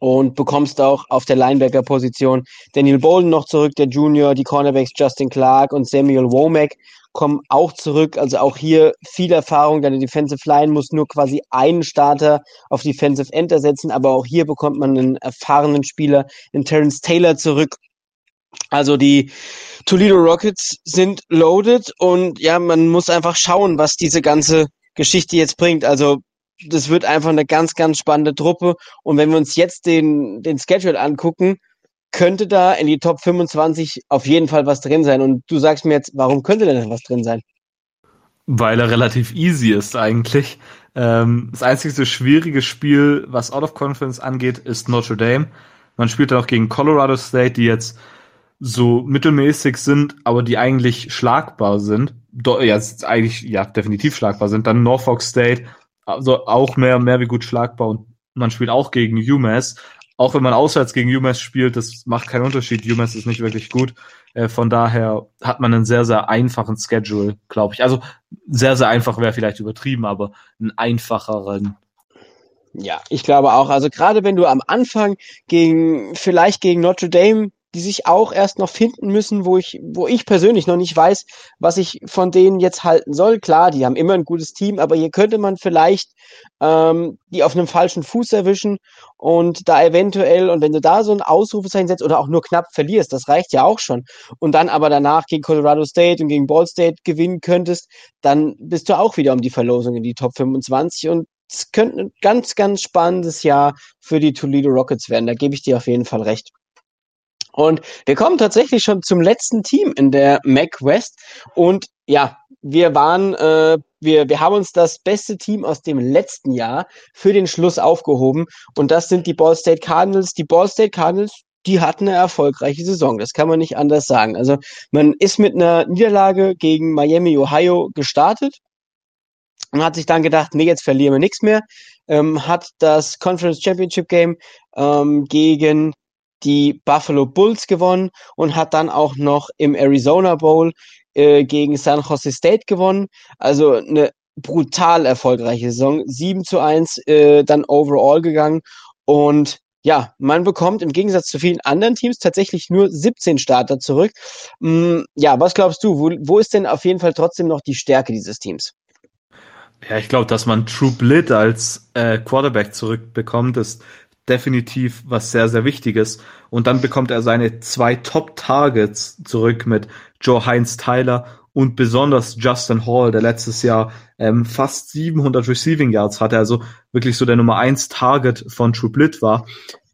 und bekommst auch auf der Linebacker-Position Daniel Bolden noch zurück, der Junior, die Cornerbacks Justin Clark und Samuel Womack kommen auch zurück. Also auch hier viel Erfahrung. Deine Defensive Line muss nur quasi einen Starter auf Defensive End ersetzen, aber auch hier bekommt man einen erfahrenen Spieler in Terence Taylor zurück. Also die Toledo Rockets sind loaded und ja, man muss einfach schauen, was diese ganze Geschichte jetzt bringt. Also das wird einfach eine ganz, ganz spannende Truppe. Und wenn wir uns jetzt den, den Schedule angucken, könnte da in die Top 25 auf jeden Fall was drin sein. Und du sagst mir jetzt, warum könnte denn was drin sein? Weil er relativ easy ist eigentlich. Ähm, das einzige schwierige Spiel, was Out of Conference angeht, ist Notre Dame. Man spielt dann auch gegen Colorado State, die jetzt so mittelmäßig sind, aber die eigentlich schlagbar sind. Do ja, eigentlich ja definitiv schlagbar sind. Dann Norfolk State, also auch mehr mehr wie gut schlagbar und man spielt auch gegen UMass auch wenn man auswärts gegen UMass spielt, das macht keinen Unterschied. UMass ist nicht wirklich gut. Äh, von daher hat man einen sehr, sehr einfachen Schedule, glaube ich. Also sehr, sehr einfach wäre vielleicht übertrieben, aber einen einfacheren. Ja, ich glaube auch. Also gerade wenn du am Anfang gegen, vielleicht gegen Notre Dame die sich auch erst noch finden müssen, wo ich, wo ich persönlich noch nicht weiß, was ich von denen jetzt halten soll. Klar, die haben immer ein gutes Team, aber hier könnte man vielleicht ähm, die auf einem falschen Fuß erwischen und da eventuell, und wenn du da so ein Ausrufezeichen setzt oder auch nur knapp verlierst, das reicht ja auch schon, und dann aber danach gegen Colorado State und gegen Ball State gewinnen könntest, dann bist du auch wieder um die Verlosung in die Top 25 und es könnte ein ganz, ganz spannendes Jahr für die Toledo Rockets werden. Da gebe ich dir auf jeden Fall recht. Und wir kommen tatsächlich schon zum letzten Team in der Mac West. Und ja, wir waren, äh, wir, wir haben uns das beste Team aus dem letzten Jahr für den Schluss aufgehoben. Und das sind die Ball State Cardinals. Die Ball State Cardinals, die hatten eine erfolgreiche Saison. Das kann man nicht anders sagen. Also man ist mit einer Niederlage gegen Miami, Ohio gestartet und hat sich dann gedacht, nee, jetzt verlieren wir nichts mehr. Ähm, hat das Conference Championship Game ähm, gegen die Buffalo Bulls gewonnen und hat dann auch noch im Arizona Bowl äh, gegen San Jose State gewonnen. Also eine brutal erfolgreiche Saison. 7 zu 1 äh, dann overall gegangen. Und ja, man bekommt im Gegensatz zu vielen anderen Teams tatsächlich nur 17 Starter zurück. Mm, ja, was glaubst du? Wo, wo ist denn auf jeden Fall trotzdem noch die Stärke dieses Teams? Ja, ich glaube, dass man True Blit als äh, Quarterback zurückbekommt, ist definitiv was sehr, sehr Wichtiges. Und dann bekommt er seine zwei Top-Targets zurück mit Joe Heinz Tyler und besonders Justin Hall, der letztes Jahr ähm, fast 700 Receiving Yards hatte, also wirklich so der Nummer eins Target von True Blit war,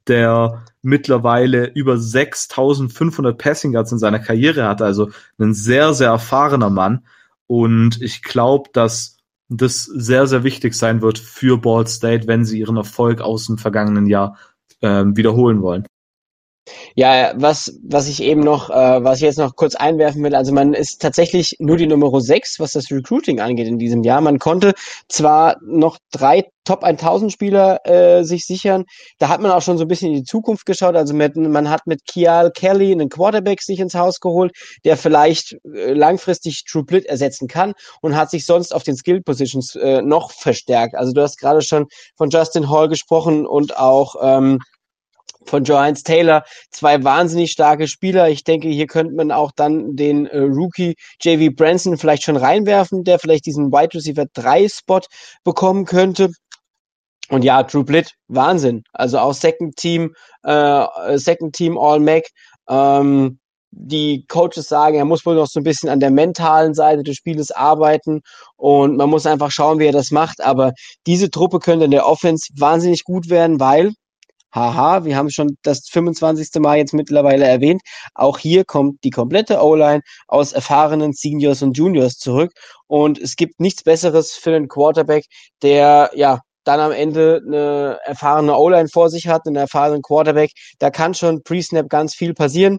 der mittlerweile über 6500 Passing Yards in seiner Karriere hat, also ein sehr, sehr erfahrener Mann. Und ich glaube, dass das sehr, sehr wichtig sein wird für Ball State, wenn sie ihren Erfolg aus dem vergangenen Jahr äh, wiederholen wollen. Ja, was, was ich eben noch, äh, was ich jetzt noch kurz einwerfen will, also man ist tatsächlich nur die Nummer 6, was das Recruiting angeht in diesem Jahr. Man konnte zwar noch drei Top 1000 Spieler äh, sich sichern, da hat man auch schon so ein bisschen in die Zukunft geschaut, also mit, man hat mit Kial Kelly einen Quarterback sich ins Haus geholt, der vielleicht äh, langfristig True Blit ersetzen kann und hat sich sonst auf den Skill Positions äh, noch verstärkt. Also du hast gerade schon von Justin Hall gesprochen und auch ähm, von Johannes Taylor. Zwei wahnsinnig starke Spieler. Ich denke, hier könnte man auch dann den äh, Rookie JV Branson vielleicht schon reinwerfen, der vielleicht diesen Wide Receiver 3 Spot bekommen könnte. Und ja, Drew Blitt, Wahnsinn. Also auch Second Team, äh, Second Team All Mac. Ähm, die Coaches sagen, er muss wohl noch so ein bisschen an der mentalen Seite des Spieles arbeiten und man muss einfach schauen, wie er das macht. Aber diese Truppe könnte in der Offense wahnsinnig gut werden, weil haha, wir haben schon das 25. Mal jetzt mittlerweile erwähnt. Auch hier kommt die komplette O-Line aus erfahrenen Seniors und Juniors zurück. Und es gibt nichts Besseres für einen Quarterback, der ja dann am Ende eine erfahrene O-Line vor sich hat, einen erfahrenen Quarterback. Da kann schon pre-Snap ganz viel passieren.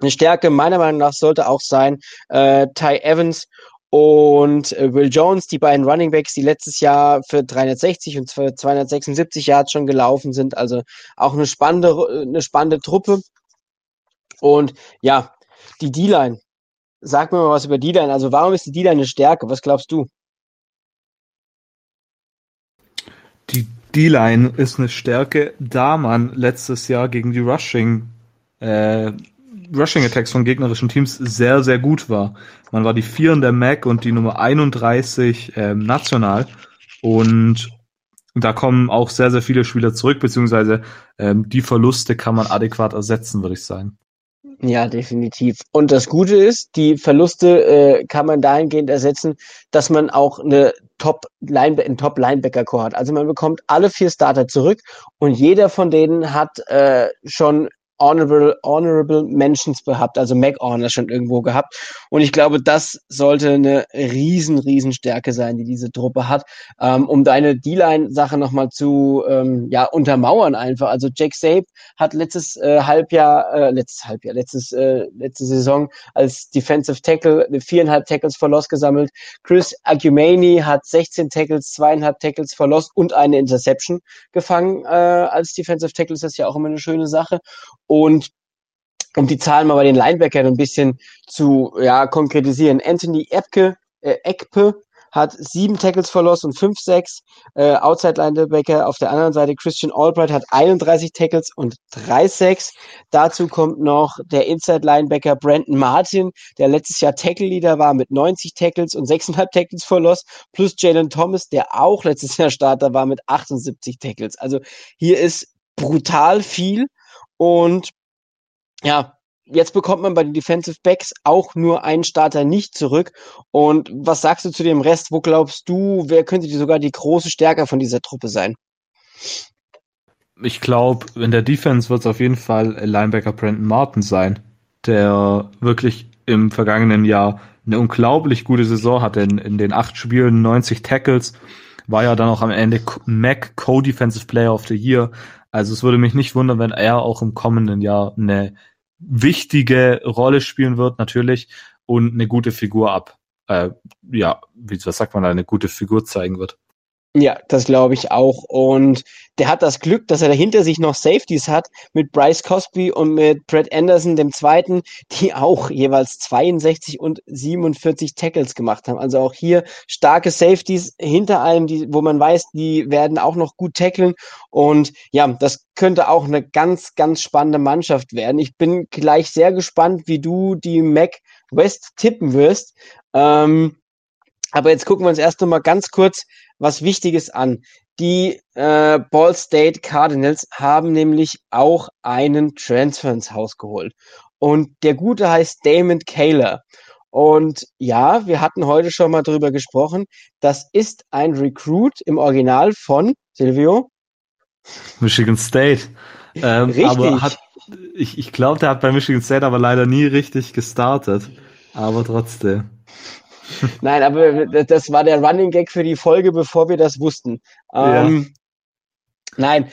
Eine Stärke meiner Meinung nach sollte auch sein äh, Ty Evans und äh, Will Jones, die beiden Running Backs, die letztes Jahr für 360 und für 276 Yards schon gelaufen sind. Also auch eine spannende, eine spannende Truppe. Und ja, die D-Line. Sag mir mal was über D-Line. Also warum ist die D-Line eine Stärke? Was glaubst du? Die D-Line ist eine Stärke, da man letztes Jahr gegen die Rushing äh, Rushing Attacks von gegnerischen Teams sehr, sehr gut war. Man war die 4 in der MAC und die Nummer 31 ähm, national. Und da kommen auch sehr, sehr viele Spieler zurück, beziehungsweise ähm, die Verluste kann man adäquat ersetzen, würde ich sagen. Ja, definitiv. Und das Gute ist, die Verluste äh, kann man dahingehend ersetzen, dass man auch eine Top Line einen Top Linebacker Core hat. Also man bekommt alle vier Starter zurück und jeder von denen hat äh, schon Honorable, Honorable Mentions gehabt, also Mac Honor schon irgendwo gehabt. Und ich glaube, das sollte eine riesen, riesen Stärke sein, die diese Truppe hat, ähm, um deine D-Line-Sache nochmal zu ähm, ja, untermauern einfach. Also Jack Sabe hat letztes äh, Halbjahr, äh, letztes Halbjahr, letztes, äh, letzte Saison als Defensive Tackle viereinhalb Tackles for Loss gesammelt. Chris Agumani hat 16 Tackles, zweieinhalb Tackles for Loss und eine Interception gefangen äh, als Defensive Tackle. Ist das ja auch immer eine schöne Sache. Und um die Zahlen mal bei den Linebackern ein bisschen zu ja, konkretisieren. Anthony Epke, äh, Ekpe hat sieben Tackles verloren und fünf Sacks. Äh, Outside Linebacker auf der anderen Seite Christian Albright hat 31 Tackles und drei Sacks. Dazu kommt noch der Inside Linebacker Brandon Martin, der letztes Jahr Tackle Leader war mit 90 Tackles und 6,5 Tackles verloren, plus Jalen Thomas, der auch letztes Jahr Starter war mit 78 Tackles. Also hier ist brutal viel und ja, jetzt bekommt man bei den Defensive Backs auch nur einen Starter nicht zurück. Und was sagst du zu dem Rest? Wo glaubst du, wer könnte die sogar die große Stärke von dieser Truppe sein? Ich glaube, in der Defense wird es auf jeden Fall Linebacker Brandon Martin sein, der wirklich im vergangenen Jahr eine unglaublich gute Saison hatte. In, in den acht Spielen 90 Tackles, war ja dann auch am Ende Mac Co-Defensive Player of the Year. Also es würde mich nicht wundern, wenn er auch im kommenden Jahr eine wichtige Rolle spielen wird, natürlich, und eine gute Figur ab. Äh, ja, wie was sagt man da, eine gute Figur zeigen wird. Ja, das glaube ich auch. Und der hat das Glück, dass er dahinter sich noch Safeties hat mit Bryce Cosby und mit Brett Anderson, dem Zweiten, die auch jeweils 62 und 47 Tackles gemacht haben. Also auch hier starke Safeties hinter einem, die, wo man weiß, die werden auch noch gut tackeln. Und ja, das könnte auch eine ganz, ganz spannende Mannschaft werden. Ich bin gleich sehr gespannt, wie du die Mac West tippen wirst. Ähm, aber jetzt gucken wir uns erst noch mal ganz kurz was Wichtiges an. Die äh, Ball State Cardinals haben nämlich auch einen Transfer ins Haus geholt. Und der Gute heißt Damon Kaler. Und ja, wir hatten heute schon mal drüber gesprochen. Das ist ein Recruit im Original von Silvio. Michigan State. Ähm, richtig. Aber hat, ich, ich glaube, der hat bei Michigan State aber leider nie richtig gestartet. Aber trotzdem. Nein, aber das war der Running Gag für die Folge, bevor wir das wussten. Ähm, ja. Nein,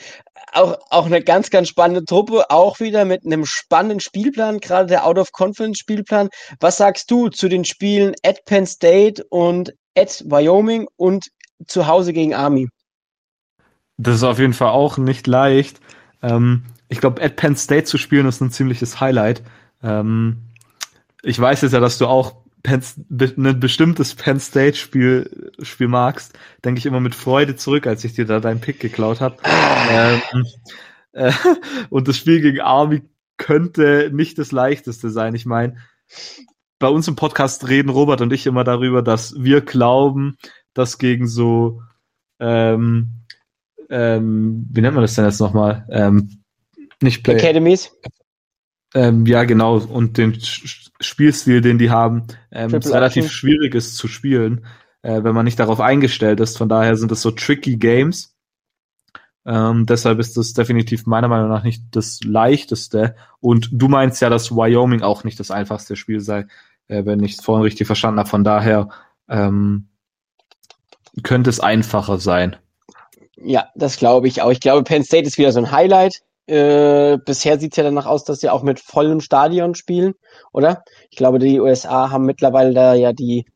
auch, auch eine ganz, ganz spannende Truppe, auch wieder mit einem spannenden Spielplan, gerade der Out-of-Conference-Spielplan. Was sagst du zu den Spielen at Penn State und at Wyoming und zu Hause gegen Army? Das ist auf jeden Fall auch nicht leicht. Ähm, ich glaube, at Penn State zu spielen ist ein ziemliches Highlight. Ähm, ich weiß jetzt ja, dass du auch Penn, ein bestimmtes Penn State Spiel, Spiel magst, denke ich immer mit Freude zurück, als ich dir da deinen Pick geklaut habe. ähm, äh, und das Spiel gegen Army könnte nicht das leichteste sein. Ich meine, bei uns im Podcast reden Robert und ich immer darüber, dass wir glauben, dass gegen so ähm, ähm, wie nennt man das denn jetzt nochmal? Ähm, nicht Play Academies? Ähm, ja, genau. Und den Spielstil, den die haben, ähm, es relativ schwierig ist zu spielen, äh, wenn man nicht darauf eingestellt ist. Von daher sind es so tricky Games. Ähm, deshalb ist das definitiv meiner Meinung nach nicht das leichteste. Und du meinst ja, dass Wyoming auch nicht das einfachste Spiel sei, äh, wenn ich es vorhin richtig verstanden habe. Von daher ähm, könnte es einfacher sein. Ja, das glaube ich auch. Ich glaube, Penn State ist wieder so ein Highlight. Äh, bisher sieht es ja danach aus, dass sie auch mit vollem Stadion spielen, oder? Ich glaube, die USA haben mittlerweile da ja die,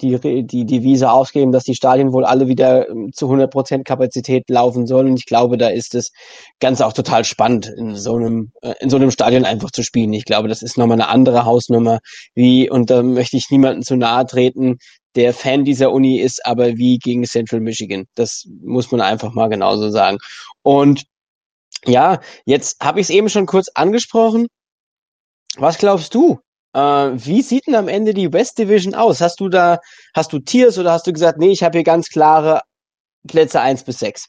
die, die Devise ausgegeben, dass die Stadien wohl alle wieder ähm, zu 100% Kapazität laufen sollen. Und ich glaube, da ist es ganz auch total spannend, in so einem, äh, in so einem Stadion einfach zu spielen. Ich glaube, das ist nochmal eine andere Hausnummer, wie, und da möchte ich niemanden zu nahe treten, der Fan dieser Uni ist, aber wie gegen Central Michigan. Das muss man einfach mal genauso sagen. Und ja, jetzt habe ich es eben schon kurz angesprochen. Was glaubst du? Äh, wie sieht denn am Ende die West Division aus? Hast du da, hast du Tiers oder hast du gesagt, nee, ich habe hier ganz klare Plätze eins bis sechs?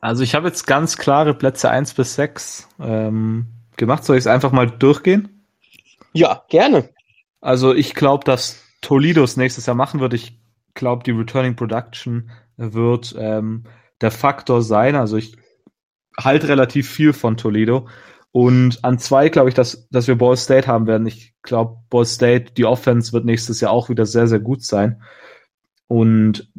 Also ich habe jetzt ganz klare Plätze eins bis sechs ähm, gemacht. Soll ich es einfach mal durchgehen? Ja, gerne. Also ich glaube, dass Toledos nächstes Jahr machen wird. Ich glaube, die Returning Production wird ähm, der Faktor sein. Also ich halte relativ viel von Toledo. Und an zwei glaube ich, dass, dass wir Ball State haben werden. Ich glaube, Ball State, die Offense wird nächstes Jahr auch wieder sehr, sehr gut sein. Und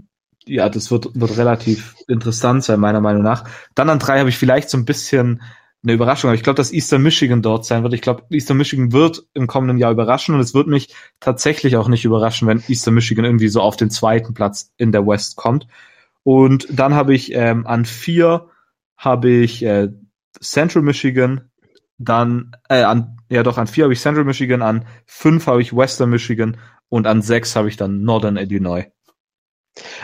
ja, das wird, wird relativ interessant sein, meiner Meinung nach. Dann an drei habe ich vielleicht so ein bisschen eine Überraschung. Aber ich glaube, dass Eastern Michigan dort sein wird. Ich glaube, Eastern Michigan wird im kommenden Jahr überraschen und es wird mich tatsächlich auch nicht überraschen, wenn Eastern Michigan irgendwie so auf den zweiten Platz in der West kommt. Und dann habe ich ähm, an vier habe ich äh, Central Michigan, dann äh, an ja doch an vier habe ich Central Michigan, an fünf habe ich Western Michigan und an sechs habe ich dann Northern Illinois.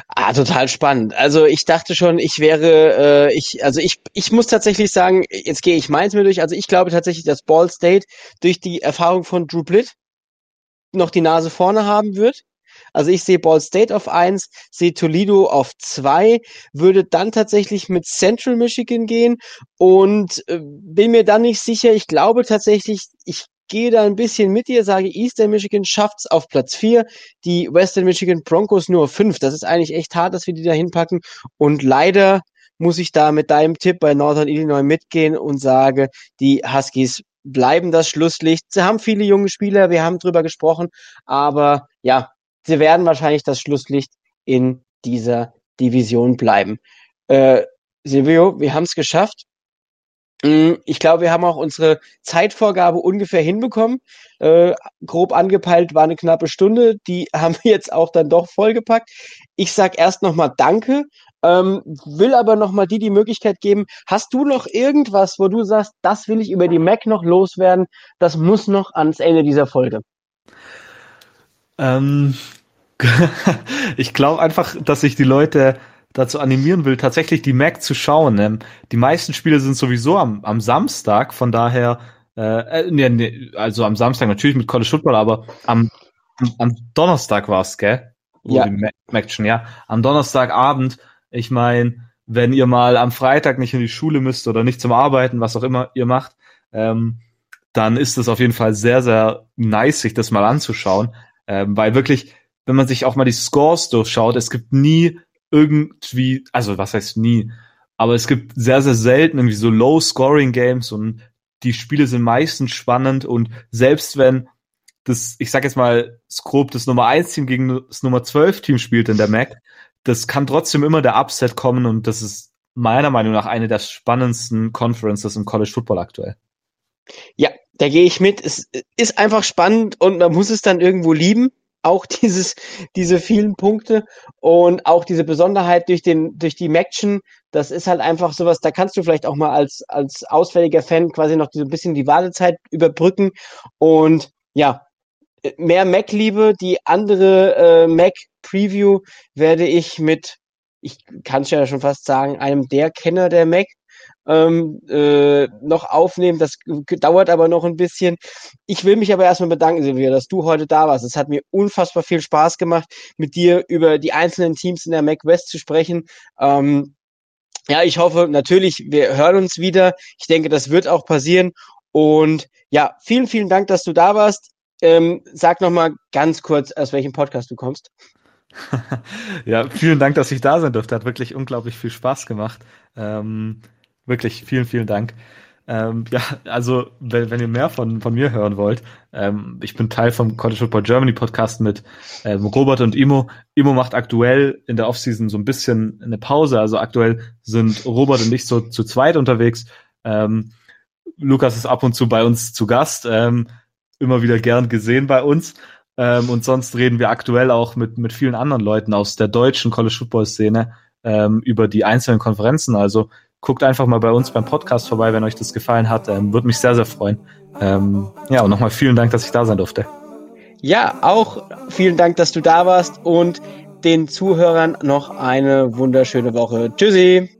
Ah, total spannend. Also ich dachte schon, ich wäre, äh, ich, also ich, ich muss tatsächlich sagen, jetzt gehe ich meins mir durch. Also ich glaube tatsächlich, dass Ball State durch die Erfahrung von Drew Blitt noch die Nase vorne haben wird. Also ich sehe Ball State auf eins, sehe Toledo auf zwei, würde dann tatsächlich mit Central Michigan gehen und äh, bin mir dann nicht sicher. Ich glaube tatsächlich, ich gehe da ein bisschen mit dir, sage Eastern Michigan schafft's auf Platz 4, die Western Michigan Broncos nur 5. Das ist eigentlich echt hart, dass wir die da hinpacken. Und leider muss ich da mit deinem Tipp bei Northern Illinois mitgehen und sage, die Huskies bleiben das Schlusslicht. Sie haben viele junge Spieler, wir haben drüber gesprochen, aber ja, sie werden wahrscheinlich das Schlusslicht in dieser Division bleiben. Äh, Silvio, wir haben es geschafft. Mm, ich glaube, wir haben auch unsere Zeitvorgabe ungefähr hinbekommen. Äh, grob angepeilt war eine knappe Stunde. Die haben wir jetzt auch dann doch vollgepackt. Ich sag erst nochmal Danke, ähm, will aber nochmal dir die Möglichkeit geben. Hast du noch irgendwas, wo du sagst, das will ich über die Mac noch loswerden? Das muss noch ans Ende dieser Folge. Ähm, ich glaube einfach, dass sich die Leute dazu animieren will, tatsächlich die Mac zu schauen. Die meisten Spiele sind sowieso am, am Samstag, von daher, äh, äh, nee, nee, also am Samstag natürlich mit College Football, aber am, am Donnerstag war's, gell? Ja. Mac schon, ja. Am Donnerstagabend, ich meine, wenn ihr mal am Freitag nicht in die Schule müsst oder nicht zum Arbeiten, was auch immer ihr macht, ähm, dann ist es auf jeden Fall sehr, sehr nice, sich das mal anzuschauen. Ähm, weil wirklich, wenn man sich auch mal die Scores durchschaut, es gibt nie irgendwie, also was heißt nie, aber es gibt sehr, sehr selten irgendwie so Low-Scoring-Games und die Spiele sind meistens spannend und selbst wenn das, ich sag jetzt mal, Scope das Nummer 1 Team gegen das Nummer 12 Team spielt in der Mac, das kann trotzdem immer der Upset kommen und das ist meiner Meinung nach eine der spannendsten Conferences im College Football aktuell. Ja, da gehe ich mit. Es ist einfach spannend und man muss es dann irgendwo lieben. Auch dieses, diese vielen Punkte und auch diese Besonderheit durch den, durch die Maction. Das ist halt einfach sowas, da kannst du vielleicht auch mal als, als ausfälliger Fan quasi noch so ein bisschen die Wartezeit überbrücken und ja, mehr Mac-Liebe. Die andere äh, Mac-Preview werde ich mit, ich kann es ja schon fast sagen, einem der Kenner der Mac ähm, äh, noch aufnehmen. Das dauert aber noch ein bisschen. Ich will mich aber erstmal bedanken, Silvia, dass du heute da warst. Es hat mir unfassbar viel Spaß gemacht, mit dir über die einzelnen Teams in der Mac West zu sprechen. Ähm, ja, ich hoffe natürlich, wir hören uns wieder. Ich denke, das wird auch passieren. Und ja, vielen, vielen Dank, dass du da warst. Ähm, sag noch mal ganz kurz, aus welchem Podcast du kommst. ja, vielen Dank, dass ich da sein durfte. Hat wirklich unglaublich viel Spaß gemacht. Ähm, wirklich vielen, vielen Dank. Ähm, ja, also wenn, wenn ihr mehr von, von mir hören wollt, ähm, ich bin Teil vom College Football Germany Podcast mit ähm, Robert und Imo. Imo macht aktuell in der Offseason so ein bisschen eine Pause. Also aktuell sind Robert und ich so zu zweit unterwegs. Ähm, Lukas ist ab und zu bei uns zu Gast. Ähm, immer wieder gern gesehen bei uns. Ähm, und sonst reden wir aktuell auch mit, mit vielen anderen Leuten aus der deutschen College Football Szene über die einzelnen Konferenzen. Also guckt einfach mal bei uns beim Podcast vorbei, wenn euch das gefallen hat. Ähm, Würde mich sehr, sehr freuen. Ähm, ja, und nochmal vielen Dank, dass ich da sein durfte. Ja, auch vielen Dank, dass du da warst und den Zuhörern noch eine wunderschöne Woche. Tschüssi!